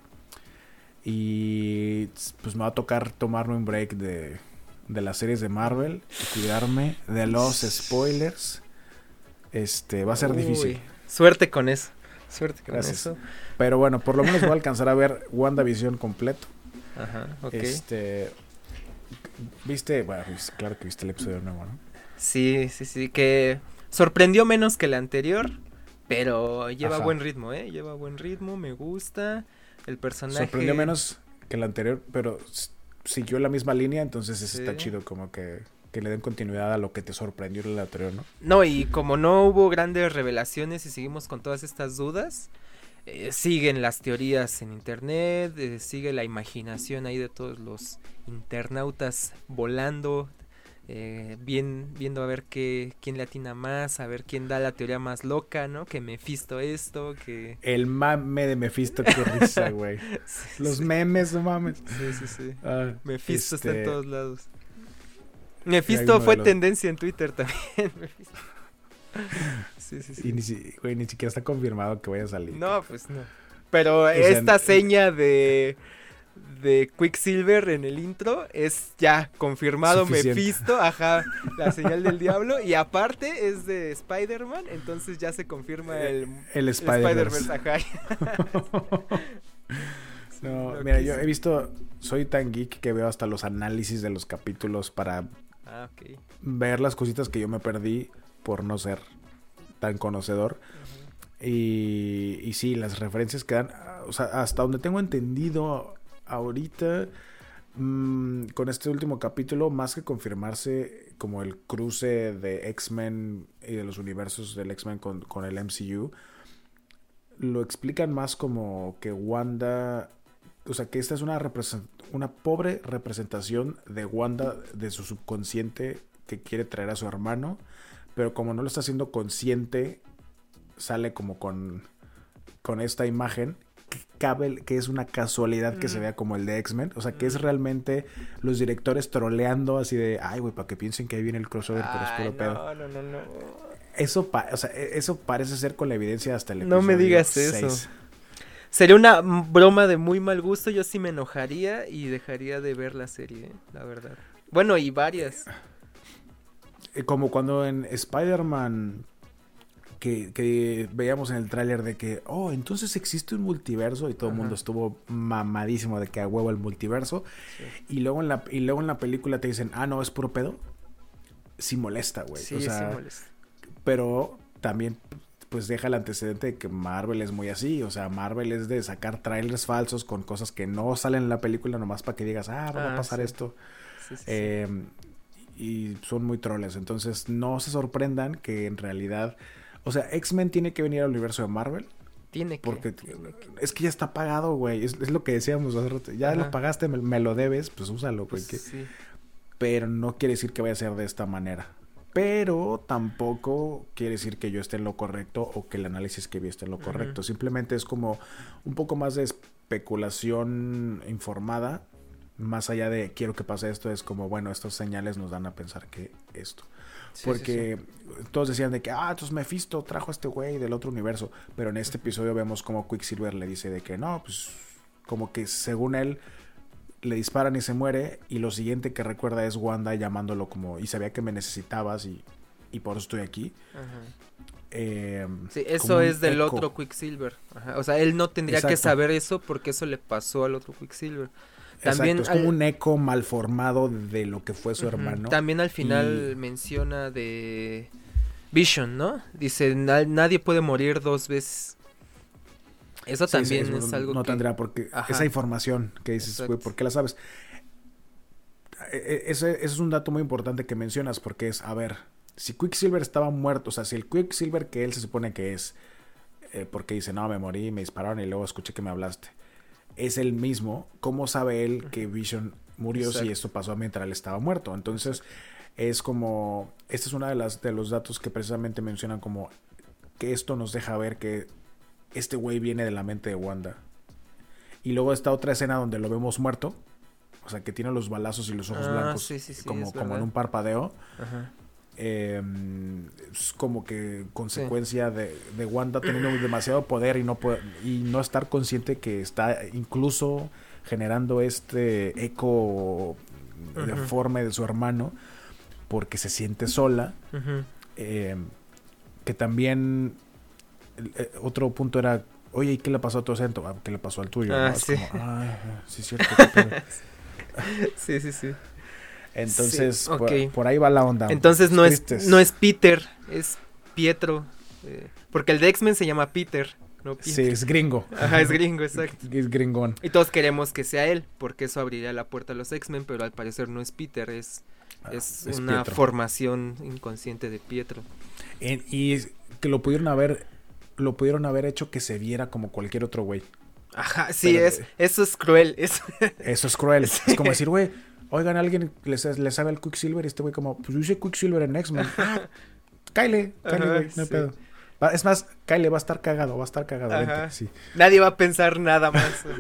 Y pues me va a tocar tomarme un break de, de las series de Marvel y cuidarme de los spoilers. Este, va a ser difícil. Suerte con eso. Suerte con eso. Pero bueno, por lo menos voy a alcanzar a ver WandaVision completo. Ajá, ok. Este, viste, bueno, claro que viste el episodio nuevo, ¿no? Sí, sí, sí, que sorprendió menos que el anterior, pero lleva buen ritmo, ¿eh? Lleva buen ritmo, me gusta. El personaje. Sorprendió menos que el anterior, pero siguió la misma línea, entonces está chido como que, que, le den continuidad a lo que te sorprendió el anterior, ¿no? No, y como no hubo grandes revelaciones y seguimos con todas estas dudas, eh, siguen las teorías en internet, eh, sigue la imaginación ahí de todos los internautas volando, eh, bien, viendo a ver qué, quién le atina más, a ver quién da la teoría más loca, ¿no? Que Mephisto esto, que... El mame de Mephisto, qué risa, güey. Los memes, no mames. Sí, sí, sí. Ah, Mephisto está en este, todos lados. Mephisto fue tendencia en Twitter también. sí, sí, sí. Y ni, güey, ni siquiera está confirmado que vaya a salir. No, pues no. Pero esta seña de de Quicksilver en el intro es ya confirmado Mephisto, ajá, la señal del diablo. Y aparte es de Spider-Man, entonces ya se confirma el, el, Spider-Verse. no, mira, yo he visto, soy tan geek que veo hasta los análisis de los capítulos para ah, ver las cositas que yo me perdí por no ser tan conocedor. Y, y sí, las referencias quedan, o sea, hasta donde tengo entendido, ahorita mm, con este último capítulo, más que confirmarse como el cruce de X-Men y de los universos del X-Men con, el MCU, lo explican más como que Wanda, o sea, que esta es una, una pobre representación de Wanda, de su subconsciente que quiere traer a su hermano, pero como no lo está haciendo consciente, sale como con, con esta imagen cabe, que es una casualidad que se vea como el de X-Men. O sea, que es realmente los directores troleando así de, ay, güey, para que piensen que ahí viene el crossover, pero es puro pedo. No, no, no, no. Eso, o sea, e, eso parece ser con la evidencia hasta el episodio No me digas eso. Sería una broma de muy mal gusto, yo sí me enojaría y dejaría de ver la serie, la verdad. Bueno, y varias. Eh, como cuando en Spider-Man que, veíamos en el tráiler de que, oh, entonces existe un multiverso y todo el mundo estuvo mamadísimo de que a huevo el multiverso. Y, luego en la, y luego en la película te dicen, ah, no, es puro pedo. Sí molesta, güey. Sí, sí molesta. Pero también pues deja el antecedente de que Marvel es muy así, o sea, Marvel es de sacar trailers falsos con cosas que no salen en la película nomás para que digas, ah, va a ah, pasar esto. Eh, y son muy troles, entonces no se sorprendan que en realidad o sea, X-Men tiene que venir al universo de Marvel. Tiene que. Porque es que ya está pagado, güey. Es, lo que decíamos hace rato. Ya lo pagaste, me, lo debes, pues úsalo, güey. Pues sí. Pero no quiere decir que vaya a ser de esta manera. Pero tampoco quiere decir que yo esté en lo correcto o que el análisis que vi esté en lo correcto. Simplemente es como un poco más de especulación informada. Más allá de quiero que pase esto, es como, bueno, estas señales nos dan a pensar que esto porque todos decían de que, ah, entonces Mephisto trajo a este güey del otro universo. Pero en este episodio vemos como Quicksilver le dice de que no, pues como que según él le disparan y se muere. Y lo siguiente que recuerda es Wanda llamándolo como, y sabía que me necesitabas y, y por eso estoy aquí. Eh, sí, eso es del otro Quicksilver. O sea, él no tendría que saber eso porque eso le pasó al otro Quicksilver. También es como un eco mal formado de lo que fue su hermano. También al final menciona de Vision, ¿no? Dice, nadie puede morir dos veces. Eso también es algo no tendrá porque esa información que dices, güey, ¿por qué la sabes? E, e, ese, es un dato muy importante que mencionas porque es, a ver, si Quicksilver estaba muerto, o sea, si el Quicksilver que él se supone que es, eh, porque dice, no, me morí, me dispararon y luego escuché que me hablaste es el mismo, ¿cómo sabe él que Vision murió si esto pasó mientras él estaba muerto? Entonces, es como, este es uno de, las, de los datos que precisamente mencionan como que esto nos deja ver que este güey viene de la mente de Wanda. Y luego está otra escena donde lo vemos muerto. O sea, que tiene los balazos y los ojos ah, blancos como, como en un parpadeo. Ajá eh, es como que consecuencia de, de, Wanda teniendo demasiado poder y no, y no estar consciente que está incluso generando este eco deforme de su hermano porque se siente sola. Em, que también eh, otro punto era, oye, ¿y qué le pasó a tu acento? Ah, ¿Qué le pasó al tuyo? Ah, sí. sí, cierto. sí, sí, sí. Entonces, Sí, por, ahí va la onda. Entonces no es, no es Peter, es Pietro. eh, porque el de X-Men se llama Peter, no Sí, es gringo. Ajá, es gringo, exacto. Es gringón. Y todos queremos que sea él, porque eso abriría la puerta a los X-Men, pero al parecer no es Peter, es, es, Ah, es una Pietro. formación inconsciente de Pietro. En- y que lo pudieron haber lo pudieron haber hecho que se viera como cualquier otro güey. Ajá, sí, Pero- es, eso es cruel. Es, Eso es cruel. Sí. Es como decir, güey, oigan, alguien le, sa- le sabe al Quicksilver y este güey como, pues yo hice Quicksilver en X-Men. Ah, Kyle, Kyle, Ajá, güey, no sí. pedo. Es más, Kyle va a estar cagado, va a estar cagado. vente, Ajá. sí. nadie va a pensar nada más.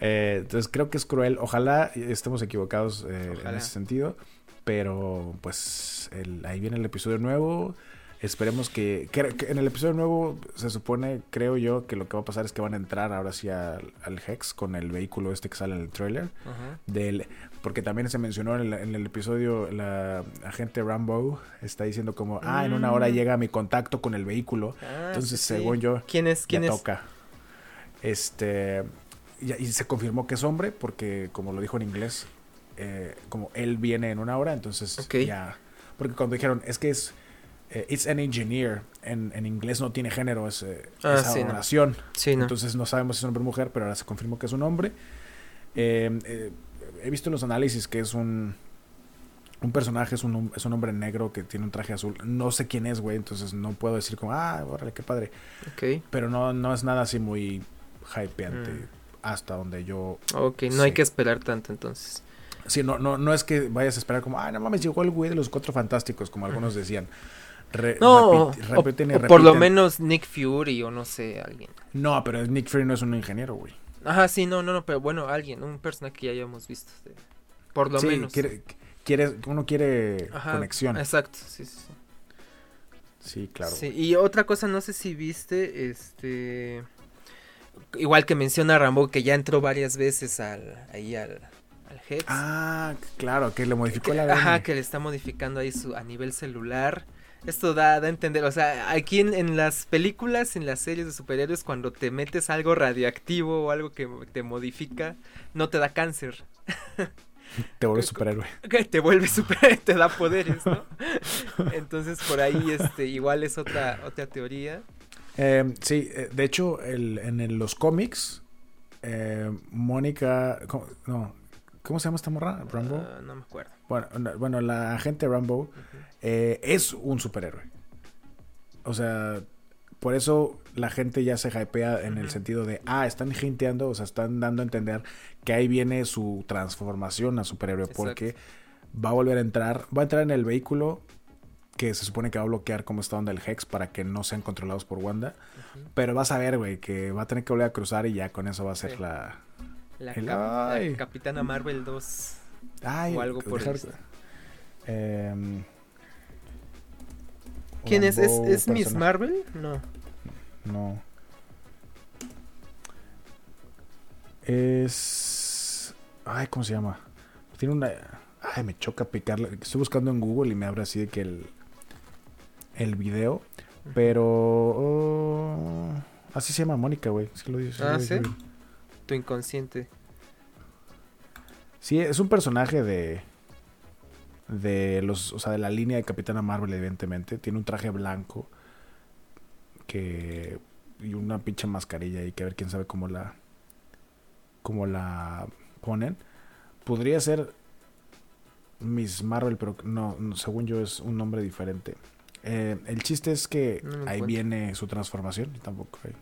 Eh, entonces creo que es cruel. Ojalá estemos equivocados eh, en ese sentido. Pero pues el- ahí viene el episodio nuevo. Esperemos que, que- que en el episodio nuevo se supone, creo yo, que lo que va a pasar es que van a entrar ahora sí al, al Hex con el vehículo este que sale en el trailer. Ajá. Del, porque también se mencionó en el, en el episodio, la agente Rambo está diciendo como, ah, en una hora Mm. llega mi contacto con el vehículo. Ah, Entonces, sí, según yo, ¿Quién es? ¿Quién es? toca. Este. Y, y se confirmó que es hombre, porque como lo dijo en inglés, eh, como él viene en una hora, entonces ya. Porque cuando dijeron, es que es. Eh, it's an engineer, en, en inglés no tiene género, es, eh, Ah, esa sí, no. oración. Sí, no. Entonces no sabemos si es hombre o mujer, pero ahora se confirmó que es un hombre. Eh, eh, he visto en los análisis que es un. Un personaje es un, es un hombre negro que tiene un traje azul. No sé quién es, güey. Entonces no puedo decir como, ah, órale, qué padre. Ok, Pero no, no es nada así muy hypeante Mm. hasta donde yo... ok, no hay que esperar tanto entonces. Sí, no, no, no es que vayas a esperar como, ay, no mames, llegó el güey de los cuatro fantásticos, como algunos decían. Re- No, repiti- o- repiten y o, por lo menos Nick Fury o no sé, alguien. No, pero Nick Fury no es un ingeniero, güey. Ajá, sí, no, no, no, pero bueno, alguien, un personaje que ya hayamos visto. de- por lo sí, menos. quiere, quiere, uno quiere Ajá, conexión. Exacto, sí, sí. sí. Sí, claro. Sí, y otra cosa, no sé si viste, este... Igual que menciona Rambo, que ya entró varias veces al, ahí al, Hex. Ah, claro, que le modificó Que- la Ajá, que le está modificando ahí su, a nivel celular. Esto da, da a entender, o sea, aquí en, en las películas, en las series de superhéroes, cuando te metes algo radiactivo o algo que te modifica, no te da cáncer. Te vuelve superhéroe. Te vuelve super, te da poderes, ¿no? Entonces por ahí, este, igual es otra, otra teoría. Eh, sí, eh, de hecho, el, en el- los cómics, eh, Mónica... ¿cómo, no, ¿cómo se llama esta morra? ¿Rambo? Ah, no me acuerdo. Bueno, no- bueno, la agente Rambo eh, es un superhéroe. O sea, por eso la gente ya se hypea en el sentido de, ah, están hinteando, o sea, están dando a entender que ahí viene su transformación a superhéroe, Exacto. porque va a volver a entrar, va a entrar en el vehículo que se supone que va a bloquear como está onda el Hex para que no sean controlados por Wanda, pero vas a ver, güey, que va a tener que volver a cruzar y ya con eso va a ser Sí. la... La, El- cap- la ay. Capitana Marvel 2. Ay, O algo por dejar-. Em, ¿Quién es? ¿Es, Miss Marvel? No. No. Es. Ay, ¿cómo se llama? Tiene una. Ay, me choca picarle. Estoy buscando en Google y me abre así de que el. El video. Pero. oh, así se llama Mónica, güey. Sí lo dice. Ah, ¿sí? Tu inconsciente. Sí, es un personaje de. De los. O sea, de la línea de Capitana Marvel, evidentemente. Tiene un traje blanco. Que. Y una pinche mascarilla. Y que a ver quién sabe cómo la. Cómo la ponen. Podría ser. Miss Marvel, pero no, no, según yo es un nombre diferente. Eh, el chiste es que No ahí encuentro. viene su transformación. y tampoco. Ahí,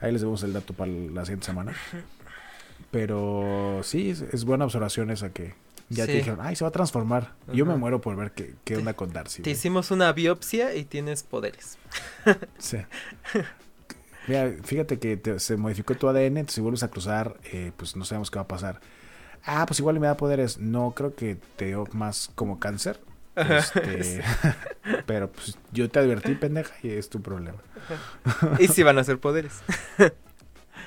ahí les demos el dato para la siguiente semana. Pero sí, es, es buena observación esa que ya te dijeron, ay, se va a transformar. Y Yo me muero por ver qué, qué onda con Darcy. Te hicimos una biopsia y tienes poderes. Sí. Mira, fíjate que te- se modificó tu ADN, entonces si vuelves a cruzar, eh, pues no sabemos qué va a pasar. Ah, pues igual me da poderes. No, creo que te dio más como cáncer. Este, pero pues yo te advertí, pendeja, y es tu problema. y sí van a ser poderes.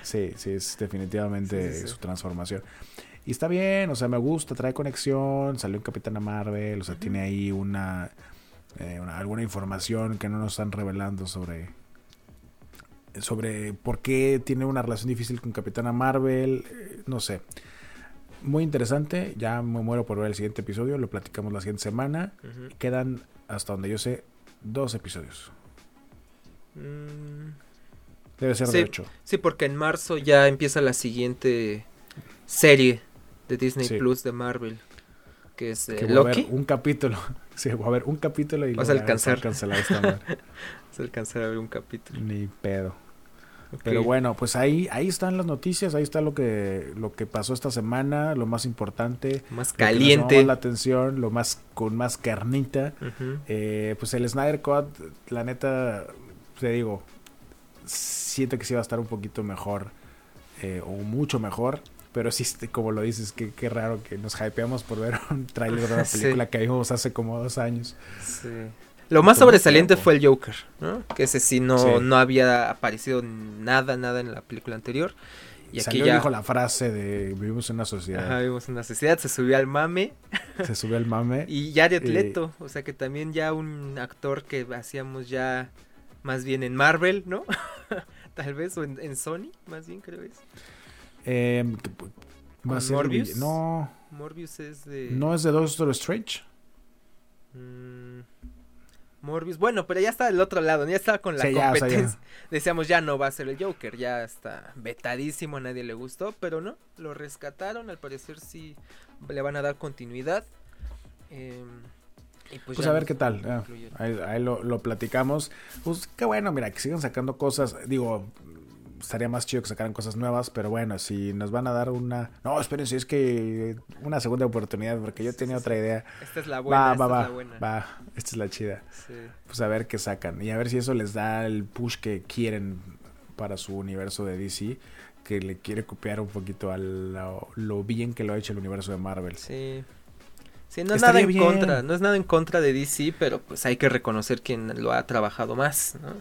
Sí, sí, es definitivamente Sí, sí, sí. su transformación. Y está bien, o sea, me gusta, trae conexión, salió en Capitana Marvel, o sea, tiene ahí una, eh, una- alguna información que no nos están revelando sobre sobre por qué tiene una relación difícil con Capitana Marvel, eh, no sé. muy interesante. Ya me muero por ver el siguiente episodio. Lo platicamos la siguiente semana. Quedan, hasta donde yo sé, dos episodios. Mm, Debe ser Sí. de sí, porque en marzo ya empieza la siguiente serie de Disney Sí. Plus de Marvel, que es eh, Que a Loki. un capítulo. Sí, va a haber un capítulo y Vas a alcanzar. a cancelar esta madre. Se alcanzar a ver un capítulo. Ni pedo. Pero bueno, pues ahí, ahí están las noticias, ahí está lo que, lo que pasó esta semana, lo más importante, Más lo que caliente. la atención, lo más con más carnita. Eh, pues el Snyder Cut, la neta, te digo, siento que sí va a estar un poquito mejor eh, o mucho mejor. Pero sí, este, como lo dices, que qué raro que nos hypeamos por ver un tráiler de una Sí. película que vimos hace como dos años. Sí. Lo más sobresaliente tiempo. fue el Joker, ¿no? Que ese sí no, Sí. no había aparecido nada, nada en la película anterior. Y aquí Salió y ya dijo la frase de vivimos en una sociedad. ajá, vimos una necesidad, se subió al mame. Se subió el mame. Y Jared Eh, Leto, o sea que también ya un actor que hacíamos ya más bien en Marvel, ¿no? Tal vez, o en, en Sony, más bien creo es. Eh, que pu- va ¿Con a ser el Morbius? No, Morbius es de... no es de Doctor Strange. Mm, Morbius, bueno, pero ya está del otro lado, ya estaba con la Sí, ya, o sea, ya. competencia. Decíamos, ya no va a ser el Joker, ya está vetadísimo, a nadie le gustó, pero no, lo rescataron, al parecer sí le van a dar continuidad. y pues, Pues a ver qué tal. ah, ahí ahí lo, lo platicamos. Pues qué bueno, mira, que sigan sacando cosas. Digo, estaría más chido que sacaran cosas nuevas, pero bueno, si nos van a dar una... No, espérense, es que una segunda oportunidad, porque yo tenía sí, otra idea. Esta es la buena, Va, esta va, es va, la buena. va, esta es la chida. Sí. Pues a ver qué sacan. Y a ver si eso les da el push que quieren para su universo de DC, que le quiere copiar un poquito a lo, lo bien que lo ha hecho el universo de Marvel. Sí. Sí, no es nada en bien. contra, no es nada en contra de DC, pero pues hay que reconocer quién lo ha trabajado más, ¿no?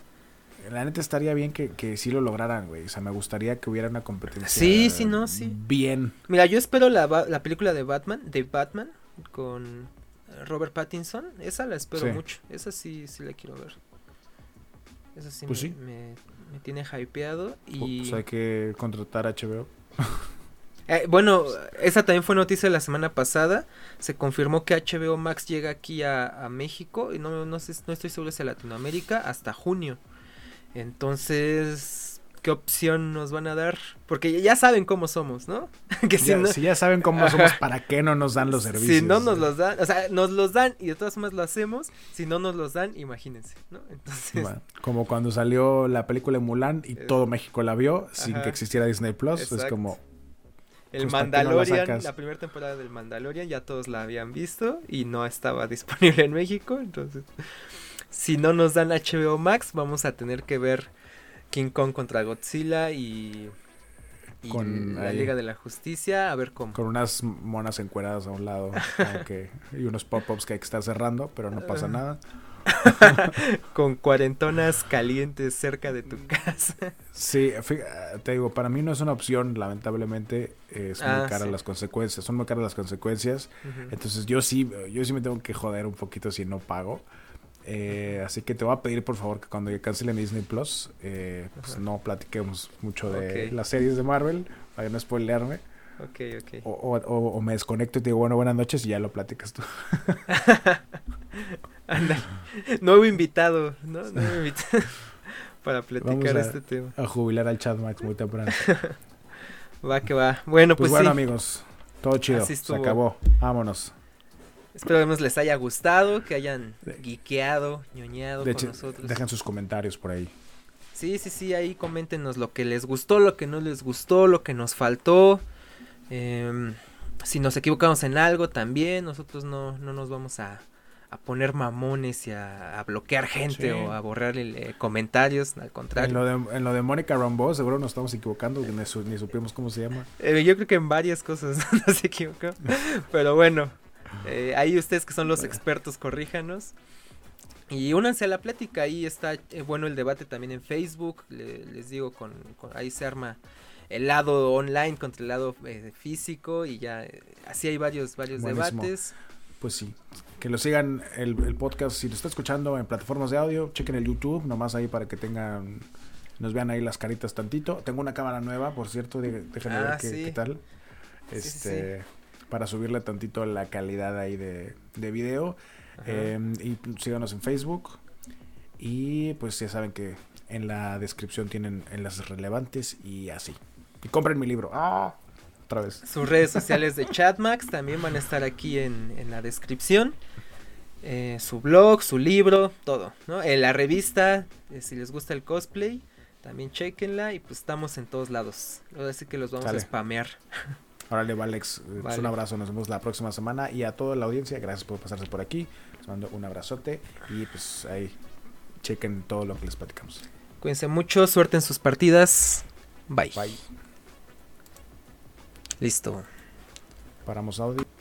La neta estaría bien que, que sí lo lograran, güey. O sea, me gustaría que hubiera una competencia. Sí, sí, no, sí. Bien. Mira, yo espero la, la película de Batman, de Batman, con Robert Pattinson. Esa la espero Sí. mucho. Esa sí, sí la quiero ver. Esa sí, Pues me, sí. Me, me tiene hypeado. Y Pues hay que contratar a HBO. Eh, bueno, esa también fue noticia de la semana pasada. Se confirmó que HBO Max llega aquí a, a México y no, no, sé, no estoy seguro si a Latinoamérica hasta junio. Entonces, ¿qué opción nos van a dar? Porque ya saben cómo somos, ¿no? que si Ya- no, Si ya saben cómo somos, ¿para qué no nos dan los servicios? Si no nos los dan, o sea, nos los dan y de todas formas lo hacemos. Si no nos los dan, imagínense, ¿no? Entonces, Bueno, como cuando salió la película de Mulan y Eh, todo México la vio sin ajá. que existiera Disney Plus. Es como, el pues, ¿para qué no la Mandalorian, la primera temporada del Mandalorian, ya todos la habían visto y no estaba disponible en México. Entonces, si no nos dan HBO Max, vamos a tener que ver King Kong contra Godzilla y, y Con la ahí- Liga de la Justicia, a ver cómo. con unas monas encueradas a un lado que- y unos pop-ups que hay que estar cerrando, pero no pasa nada. Con cuarentonas calientes cerca de tu casa. Sí, fí- te digo, para mí no es una opción, lamentablemente, eh, son Ah, muy caras sí. las consecuencias, son muy caras las consecuencias, Ujú. entonces yo sí, yo sí me tengo que joder un poquito si no pago. Eh, así que te voy a pedir por favor que cuando cancelen Disney Plus, eh, pues no platiquemos mucho de Ok. las series de Marvel, para no spoilearme, Ok, ok. o, o- o- o me desconecto y te digo, bueno, buenas noches y ya lo platicas tú. Ándale. Nuevo invitado, ¿no? Nuevo invitado para platicar Vamos a- este tema. A jubilar al chat Max muy temprano. Va que va. Bueno, Pues, pues, bueno sí. amigos, todo chido, se acabó, vámonos. Esperemos les haya gustado, que hayan geekeado, ñoñado De con hecho, nosotros. dejen sus comentarios por ahí. Sí, sí, sí, ahí coméntenos lo que les gustó, lo que no les gustó, lo que nos faltó. Em, si nos equivocamos en algo también, nosotros no, no nos vamos a, a poner mamones y a, a bloquear gente Sí. o a borrar comentarios, al En contrario. lo, de, en lo de Mónica Rambeau seguro nos estamos equivocando, ni, su- ni supimos cómo se llama. Eh, yo creo que en varias cosas no se equivocó. Pero bueno, eh, ahí ustedes que son los expertos, corríjanos. Y únanse a la plática, ahí está eh, bueno el debate también en Facebook, le- les digo, con, con- ahí se arma el lado online contra el lado eh, físico y ya eh, así hay varios, varios Buenísimo. debates. Pues sí, que lo sigan el, el podcast, si lo está escuchando en plataformas de audio, chequen el YouTube, nomás ahí para que tengan, nos vean ahí las caritas tantito. Tengo una cámara nueva, por cierto, de- déjenme Ah, ver qué, sí. qué tal. Este, para subirle tantito la calidad ahí de, de video. Em, y síganos en Facebook. Y pues ya saben que en la descripción tienen enlaces relevantes y así. Y compren mi libro. ¡Ah! Otra vez. Sus redes sociales de Chatmax también van a estar aquí en, en la descripción. Eh, su blog, su libro, todo, ¿no? En la revista, eh, si les gusta el cosplay, también chequenla y pues estamos en todos lados. Así que los vamos a spamear. Órale, Alex, eh, pues, un abrazo, nos vemos la próxima semana y a toda la audiencia, gracias por pasarse por aquí. Les mando un abrazote y pues ahí chequen todo lo que les platicamos. Cuídense mucho, suerte en sus partidas. Bye. Bye. Listo. Paramos audio.